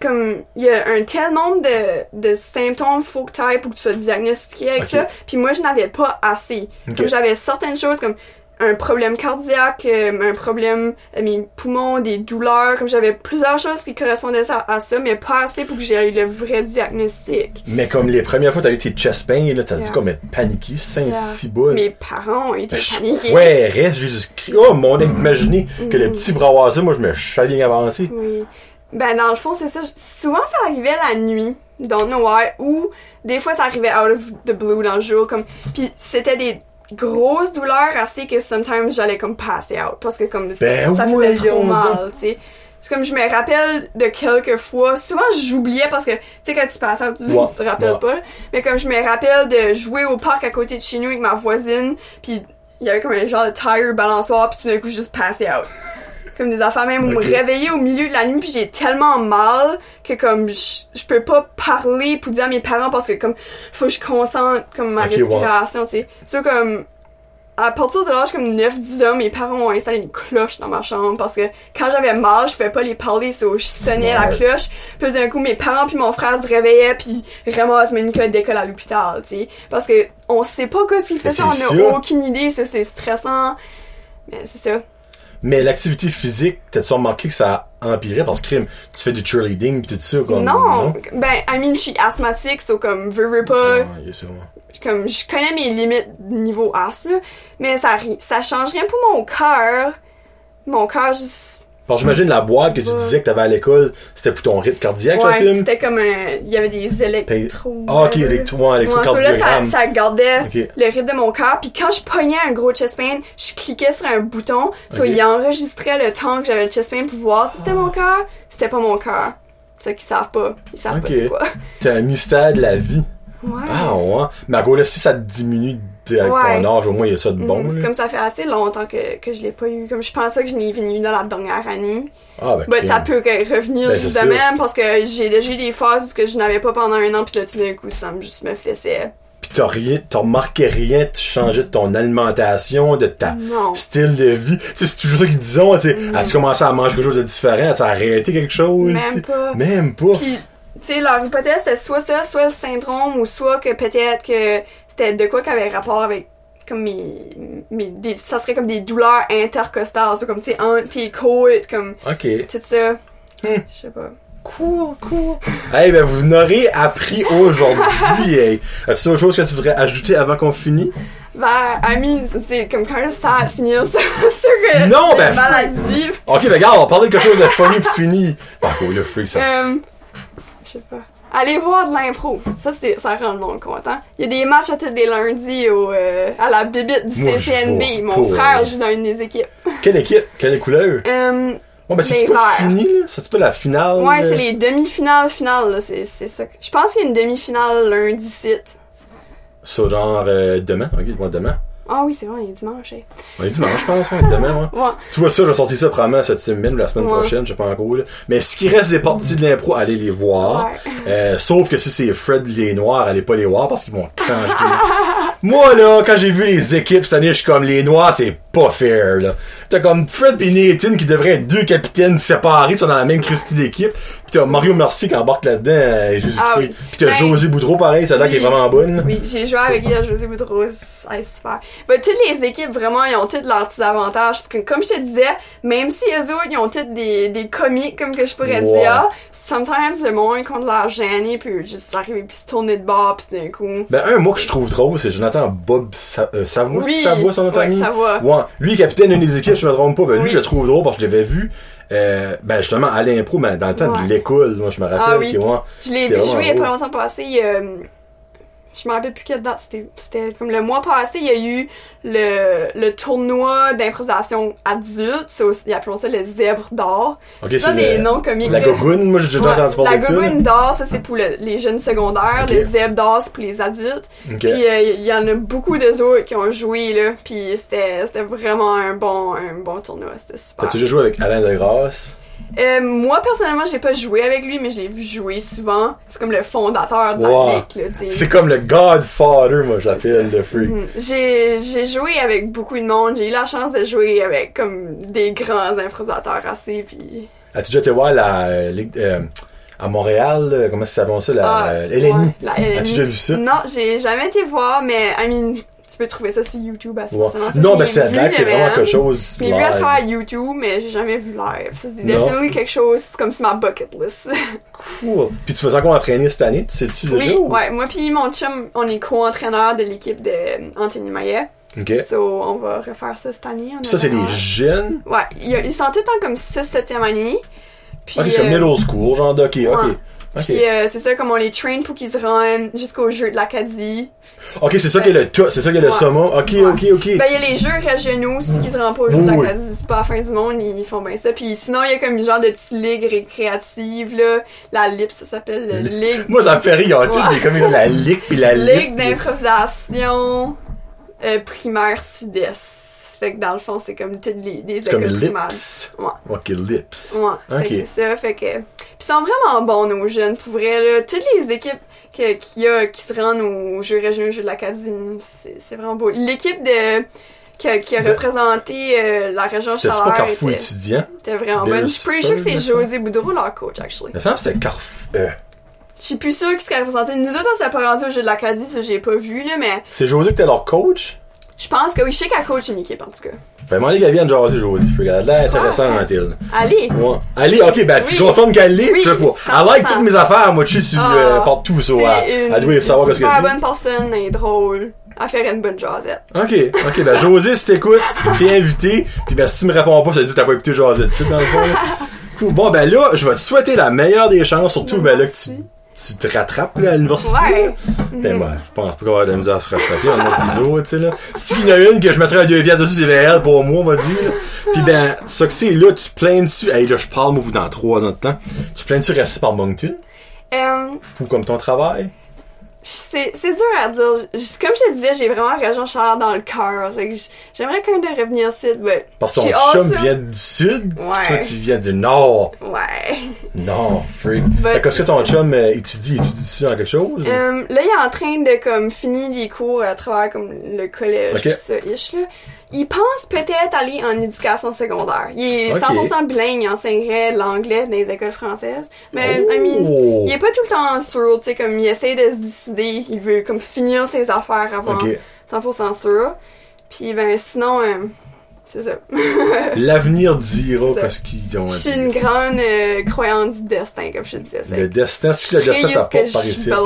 comme il y a un tel nombre de, de symptômes faut que t'ailles pour que tu sois diagnostiqué avec ça. Puis moi je n'avais pas assez. Comme j'avais certaines choses comme un problème cardiaque euh, un problème à mes poumons des douleurs comme j'avais plusieurs choses qui correspondaient à, à ça mais pas assez pour que j'ai eu le vrai diagnostic Mais comme les premières fois t'as eu tes chest pains, là, t'as dit Yeah. comme être paniqué, saint Yeah. si bas. mes parents ont été Ben, paniqués Ouais, reste, j'ai juste crié, oh, mon Dieu, imaginez que le petit bras moi, je me chaline avancé. Oui. Ben, dans le fond, c'est ça. Souvent, ça arrivait la nuit, don't know why, ou des fois, ça arrivait out of the blue dans le jour, comme, pis c'était des grosses douleurs assez que sometimes j'allais comme passer out, parce que comme, Ben ça faisait trop mal, tu sais. C'est comme je me rappelle de quelques fois, souvent j'oubliais parce que, tu sais, quand tu passes out, tu, Ouais, tu te rappelles ouais. pas, mais comme je me rappelle de jouer au parc à côté de chez nous avec ma voisine, puis il y avait comme un genre de tire balançoire, puis tout d'un coup, juste passer out comme des affaires même ou me réveiller au milieu de la nuit puis j'ai tellement mal que comme je, je peux pas parler pour dire à mes parents parce que comme faut que je concentre comme ma Ok, ouais. respiration tu sais. C'est comme à partir de l'âge comme 9-10 ans mes parents ont installé une cloche dans ma chambre parce que quand j'avais mal je pouvais pas les parler so je sonnais la cloche. Puis d'un coup mes parents puis mon frère se réveillaient puis ramassent une colle d'école à l'hôpital tu sais. Parce que on sait pas quoi ce qu'il fait ça on a sûr. aucune idée ça c'est stressant. Mais c'est ça Mais l'activité physique, t'as-tu remarqué que ça a empiré parce que crime, tu fais du cheerleading pis tout ça, comme. Non, ben, I mean, je suis asthmatique, so comme, veux, veux pas, Ah, comme, je connais mes limites niveau asthme, là, mais ça, ça change rien pour mon cœur. Mon cœur, juste, Que j'imagine la boîte que tu disais que t'avais à l'école, c'était pour ton rythme cardiaque, ouais, j'assume? c'était comme un, il y avait des électros. Ah, ok, whatever. électro, so là, ça, électrocardiogramme. ça gardait le rythme de mon cœur, puis quand je pognais un gros chest pain, je cliquais sur un bouton, so Ok. il enregistrait le temps que j'avais le chest pain pour voir si c'était mon cœur, c'était pas mon cœur. ceux qui savent pas, ils savent pas c'est quoi. T'es un mystère de la vie. Ouais. Ah ouais. Mais à gros, là, si ça diminue avec Ouais. ton âge, au moins, il y a ça de bon, Mhm. là. Comme ça fait assez longtemps que, que je l'ai pas eu. Comme je pense pas que je l'ai venu dans la dernière année. Ah, ben, ça peut re- revenir Ben, juste de même parce que j'ai déjà eu des phases que je n'avais pas pendant un an puis là tout d'un coup ça me juste me faisait. Pis t'as rien, t'as remarqué rien, tu changeais de ton alimentation, de ta Non. style de vie. Tu sais, c'est toujours ça qu'ils disent, tu sais, as-tu commencé à manger quelque chose de différent? As-tu arrêté quelque chose? Même pas. Même pas. Puis, tu sais, leur hypothèse, c'était soit ça, soit le syndrome, ou soit que peut-être que c'était de quoi qui avait rapport avec, comme mes, mes des, ça serait comme des douleurs intercostales, ça, comme, tu sais, tes côtes, comme, Ok. tout ça. Hmm. Je sais pas. Cool, cool. Hey, ben, vous n'aurez appris aujourd'hui. hey. As-tu autre chose que tu voudrais ajouter avant qu'on finisse? Ben, I mean, c'est comme quand même sad de finir sur, sur Non, une ben, maladie. Ok, ben, regarde, on va parler de quelque chose de funny pis fini. Bah, cool, le freak, ça. Euh, je sais pas. Allez voir de l'impro. Ça, c'est, ça rend le monde content. Il y a des matchs à tous les lundis au, euh, à la bibite du Moi, CCNB. Mon frère joue dans une des équipes. Quelle équipe? Quelle couleur? Euh, ben, c'est pas fini, là? C'est pas la finale? ouais, c'est les demi-finales finales, là. C'est, c'est ça. Je pense qu'il y a une demi-finale lundi site. Ça, genre, euh, demain. Ok, demain. Ah oui, c'est vrai, il est dimanche. hey. On est dimanche, je pense, ouais, demain, ouais. Ouais. Si tu vois ça, je vais sortir ça probablement cette semaine ou la semaine Ouais. prochaine, je sais pas encore. Là. Mais ce qui reste des parties de l'impro, allez les voir. Euh, sauf que si c'est Fred les Noirs, allez pas les voir parce qu'ils vont clencher. Moi là, quand j'ai vu les équipes cette année, je suis comme les Noirs, c'est pas fair là. T'as comme Fred et Nathan qui devraient être deux capitaines séparés, ils sont dans la même Christie d'équipe. T'as Mario Mercier qui embarque là-dedans, euh, Jésus Ah oui. Puis t'as Ben, José Boudreau pareil, oui. qui est vraiment bonne. Oui, j'ai joué avec Guy José Boudreau, c'est super. Mais toutes les équipes, vraiment, ils ont toutes leurs petits avantages. Parce que, comme je te disais, même si eux autres, ils ont toutes des, des comiques, comme que je pourrais dire, sometimes le monde contre leur gêné, puis juste arriver puis se tourner de bord, puis d'un coup. Ben un mot que je trouve drôle, c'est Jonathan Bob Sa euh, Savoie, Oui, Savoie son nom de ouais, famille? Savoie. Ouais, lui capitaine d'une des équipes, je me trompe pas, ben lui je le trouve drôle parce que je l'avais vu euh, ben justement à l'impro mais dans le temps Ouais. de l'école, moi je me rappelle Ah oui. Je l'ai vu jouer il y a pas longtemps passé. euh, je me rappelle plus quelle date c'était. C'était comme le mois passé, il y a eu le, le tournoi d'improvisation adulte. C'est aussi, ils appellent ça le zèbre d'or. Ok, c'est ça c'est des le- noms comiques. La gogoune, moi j'ai déjà Ouais, entendu parler la de ça. gogoune d'or, ça c'est pour le- les jeunes secondaires. Ok. Le zèbre d'or, c'est pour les adultes. Puis euh, il y en a beaucoup de autres qui ont joué là. Puis c'était c'était vraiment un bon un bon tournoi. C'était super. T'as déjà joué avec Alain Degrasse? Euh, moi personnellement, j'ai pas joué avec lui, mais je l'ai vu jouer souvent. C'est comme le fondateur de la Wow. ligue, tu sais. C'est comme le Godfather, moi je l'appelle, le freak. Mhm. J'ai j'ai joué avec beaucoup de monde. J'ai eu la chance de jouer avec comme des grands improvisateurs assez puis. As-tu déjà été voir la euh, ligue euh, à Montréal, comment ça s'appelle ça, la Ah, LNI? ouais, la LNI. As-tu déjà vu ça? Non, j'ai jamais été voir, mais I mean, tu peux trouver ça sur YouTube. Ça, Non, mais c'est là que c'est vraiment quelque chose Je l'ai vu à travers YouTube, mais j'ai jamais vu live. Ça, c'est definitely quelque chose comme sur ma bucket list. Cool. Puis tu fais encore entraîner cette année, tu sais-tu déjà? oui, ou- ouais. Moi puis mon chum, on est co-entraîneur de l'équipe de euh, Anthony Maillet. Ok. So, on va refaire ça cette année. ça, c'est les jeunes? Ouais, ils, sont tous en comme 6-7e année. Puis, ok, c'est euh, middle school, genre de, ok, ok. ouais. Ok, Puis euh, c'est ça, comme on les train pour qu'ils se rendent jusqu'au jeu de l'Acadie. ok, c'est ça qui est le top, c'est ça qui est le Ouais. summum. Ok, Ouais. ok, ok. Ben, il y a les jeux régionaux, si qui se rendent pas au jeu Oui, de l'Acadie, c'est pas la fin du monde, ils font bien ça. Puis sinon, il y a comme une genre de petite ligue récréative, là. La LIP, ça s'appelle le Ligue. Moi, ça me fait rire, ils ont des communes, la ligue puis la Ligue ligue. d'improvisation euh, primaire sud-est. Fait que dans le fond, c'est comme toutes les, comme écoles primaires. Ouais. Ok, lips. Ouais, Ok. fait que c'est ça, fait que... Puis ils sont vraiment bons, nos jeunes, pour vrai, là. Toutes les équipes que- qu'il y a qui se rendent aux Jeux régionaux, Jeux de l'Acadie, c'est c'est vraiment beau. L'équipe de... Qui a, qui a De- représenté euh, la région C'était pas Carrefour était, étudiant? était vraiment bonne. Je suis pretty sûre que c'est José Boudreau, leur coach, actually. Il me c'était Carrefour. euh, Je suis plus sûre que ce qu'elle a représenté. Nous autres, on s'est pas rendu aux Jeux de l'Acadie, ça j'ai pas vu, là, mais c'est José qui était leur coach? Je pense que oui, je sais qu'elle coach une équipe, en tout cas. Ben, demandez qu'elle vienne jaser José. Je regarde crois, intéressant, elle. Allez! Ouais. Allez, ok, ben, tu Oui. confirmes qu'elle l'est? Oui, Je sais pas. 100%. Elle like toutes mes affaires, moi, je suis sur, Ah. euh, partout, so, C'est elle, elle doit savoir ce que c'est. bonne personne, elle est drôle. Elle ferait une bonne jasette. Ok, ok, ben José, si t'écoutes, t'es invité, puis ben si tu me réponds pas, ça dire que t'as pas écouté José, tu sais, dans le fond. Cool. Bon, ben là, je vais te souhaiter la meilleure des chances, surtout ben là que tu. Tu te rattrapes là, à l'université. Ouais. là. Ben moi, je pense pas qu'on va avoir de la misère à se rattraper en autre les autres, tu sais là. S'il y en a une que je mettrais à deux pièces dessus, c'est bien elle pour moi, on va dire. Puis ben, ça que c'est là, tu plains dessus. Hey là, je parle moi vous dans trois ans de temps. Tu plains dessus rester par Moncton? Euh, pour comme ton travail? C'est dur à dire. Je- comme je te disais, j'ai vraiment région Charles dans le cœur. J'aimerais quand même revenir ici, mais Parce que ton chum vient du sud, Ouais. toi tu viens du nord. Ouais. Non, freak. Qu'est-ce que ton chum euh, étudie? Étudie-tu dans quelque chose? Euh, là, il est en train de comme finir des cours à travers comme le collège, Ok. pis ça, ish, là. Il pense peut-être aller en éducation secondaire. Il est Ok. 100% bilingue, il enseignerait l'anglais dans les écoles françaises. Mais, Oh! I mean, il est pas tout le temps sûr, tu sais, comme il essaie de se décider, il veut comme finir ses affaires avant Ok. 100% sûr. Puis ben sinon, euh, c'est ça. L'avenir dira qu'est-ce qu'ils ont Je à suis une grande euh, croyante du destin, comme je te disais. Le destin, si le destin t'apporte par ici.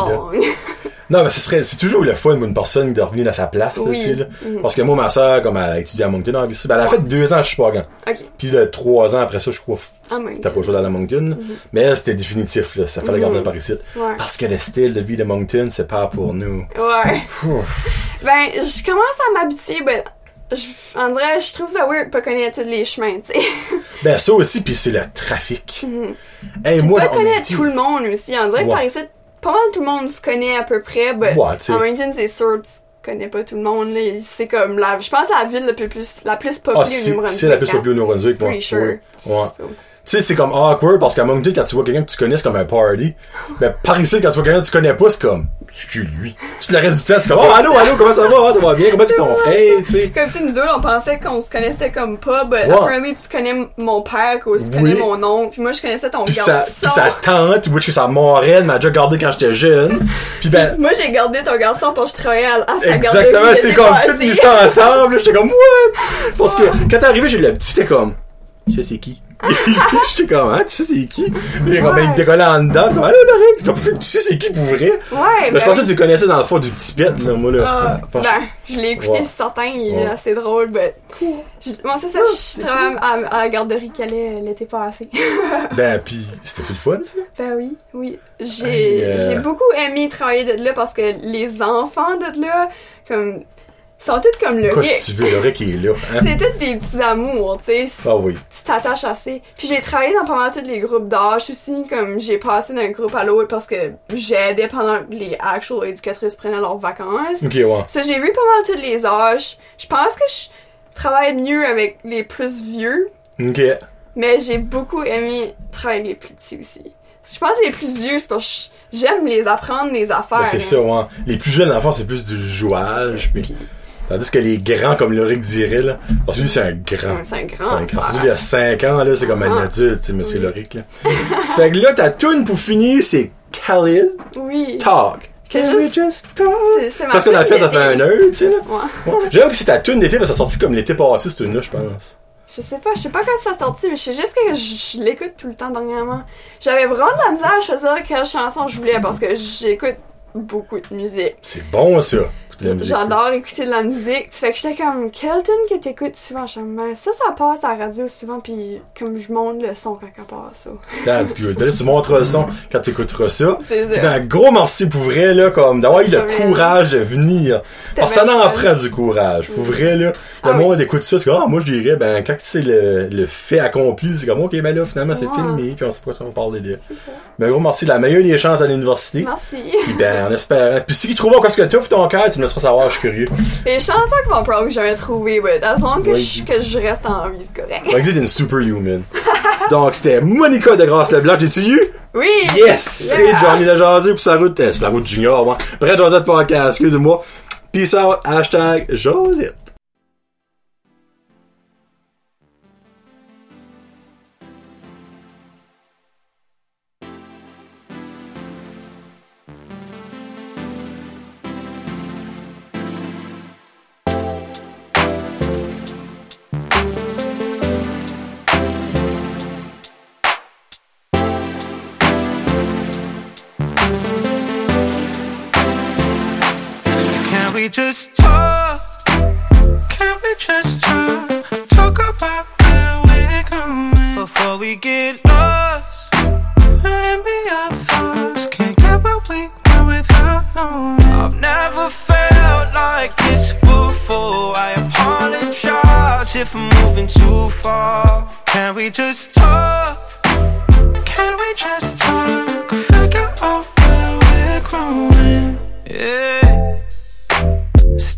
Non, mais ce serait, c'est toujours le fun pour une personne de revenir à sa place, Oui. là. Mhm. Parce que moi, ma soeur, comme elle a étudié à Moncton, ben, elle a Ouais. fait deux ans à Chipagan. Ok. Puis là, trois ans après ça, je crois, Ah, mon t'as pas joué dans la Moncton. Mais elle, c'était définitif, là. Ça fallait garder par ici. Ouais. Parce que le style de vie de Moncton, c'est pas pour nous. Ouais. Ben, je commence à m'habituer, ben, je, en vrai, je trouve ça weird de pas connaître tous les chemins, tu sais. Ben, ça aussi, puis c'est le trafic. Hey, moi, pas connaître tout le monde aussi. Dirait que Ouais. par ici, pas mal tout le monde se connaît à peu près, ben, Ouais, en Moncton, c'est sûr, tu connais pas tout le monde. C'est comme la, je pense, la ville la plus, la plus Ah, populaire au c'est, Nouveau-Brunswick. c'est la plus hein. populaire au Nouveau-Brunswick, moi. Pretty sure. Ouais. Ouais. So. Tu sais, c'est comme awkward parce qu'à Moncton, quand tu vois quelqu'un que tu connais, c'est comme un party. Mais par ici, quand tu vois quelqu'un que tu connais pas, c'est comme, c'est qui lui? Tu le reste du temps, c'est comme, oh, allô, allô, comment ça va? Ah, ça va bien? Comment tu ton frère? Tu sais? Comme si nous autres, on pensait qu'on se connaissait comme pas, Ouais. apparently, tu connais mon père, que tu connais mon oncle, puis moi, je connaissais ton garçon. pis sa tante, which que sa marraine m'a déjà gardé quand j'étais jeune? Pis ben, Moi, j'ai gardé ton garçon pour que je travaillais à, sa exactement, c'est comme, tout mis ça ensemble, j'étais comme, what? Parce que, quand t'es arrivé, j'ai eu le petit, t'es comme, tu sais qui? j'étais comme, hein, tu sais c'est qui? Il est comme, ben, il décollait en dedans, comme? Comme, tu sais c'est qui pour vrai? Ouais, Ben, je pensais que tu le connaissais dans le fond du petit pet, là, moi, là. Ah, ben, je l'ai écouté Ouais. ce certain, il est assez drôle, mais. Moi, c'est ça, je travaille à, la garderie Calais l'été passé. Ben, pis, c'était le fun, ça? ben oui, oui. J'ai euh, j'ai beaucoup aimé travailler de là parce que les enfants de là, comme, sont tous comme le Quoi, Rick. si tu veux, le Rick est là, hein? C'est tous des petits amours, tu sais. Ah oui. tu t'attaches assez. Puis j'ai travaillé dans pas mal tous les groupes d'âge aussi, comme j'ai passé d'un groupe à l'autre parce que j'aidais pendant que les actual éducatrices prenaient leurs vacances. Ok, ouais. Ça, j'ai vu pas mal tous les âges. Je pense que je travaille mieux avec les plus vieux, Ok. mais j'ai beaucoup aimé travailler avec les plus petits aussi. Je pense que les plus vieux, c'est parce que j'aime les apprendre des affaires. Ben, c'est ça, ouais. Les plus jeunes enfants, c'est plus du jouage. Tandis que les grands, comme le Rick dirait, là, parce que lui, c'est un grand. C'est un C'est grand. un grand. Surtout, il y a 5 ans, là, c'est comme un Ah. adulte, tu sais, monsieur. Loric, là. ça fait que là, ta tune pour finir, c'est Khalil Oui. Talk. C'est Can we juste- just talk? C'est- c'est ma Parce qu'on a fait, ça fait un heure, tu sais, là. Ouais. Que c'est ta tune d'été, mais ça a sorti comme l'été passé, cette tune-là, je pense. Je sais pas, je sais pas quand ça sorti, mais je sais juste que je, je l'écoute tout le temps dernièrement. J'avais vraiment de la misère à choisir quelle chanson je voulais parce que j'écoute beaucoup de musique. C'est bon, ça. J'adore écouter de la musique. Fait que j'étais comme, quelle tune que t'écoutes souvent? J'aime bien. Ça, ça passe à la radio souvent, puis comme je monte le son quand elle passe, ça. That's good. Là, tu montres le son quand t'écouteras ça. C'est Ben, ça. un gros merci pour vrai, là, comme d'avoir eu le Ça courage de venir. Parce que ça en prend du courage. Pour vrai, là, le Ah monde écoute ça, c'est comme, ah, moi, je dirais, ben, quand c'est le, le fait accompli, c'est comme, ok, ben là, finalement, c'est filmé, puis on sait pas si on va parler de. Ben, gros merci, la meilleure des chances à l'université. Merci. Puis ben, en espérant. Puis si tu trouves encore ce que t'as pour ton cœur, tu me laisseras savoir, je suis curieux. Les chansons qu'ils vont probablement jamais trouver, but as long que, je, que je reste en vie, c'est correct. Donc, t'es une superhuman. Donc, c'était Monica de Grasse-Leblanc. J'ai-tu eu? Oui! Yes! Yeah. Et Johnny le jasé pour sa route. euh, C'est la route junior, moi. Bref, Josette Podcast, excusez-moi. Peace out, hashtag Josette. we just talk? Can we just talk? Talk about where we're going before we get lost. Let me our thoughts. Can't get what we want without knowing. I've never felt like this before. I apologize if I'm moving too far. Can we just talk? Can we just talk? Figure out where we're growing. Yeah.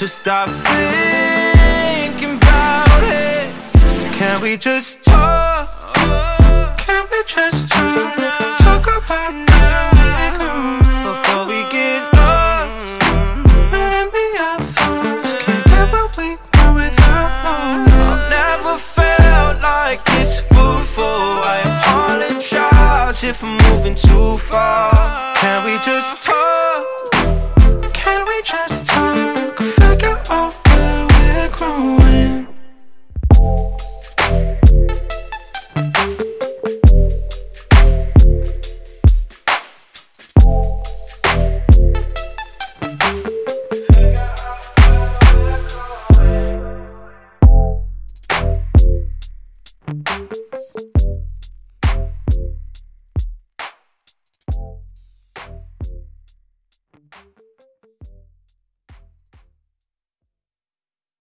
So stop thinking about it. Can we just talk? Can we just talk? Talk about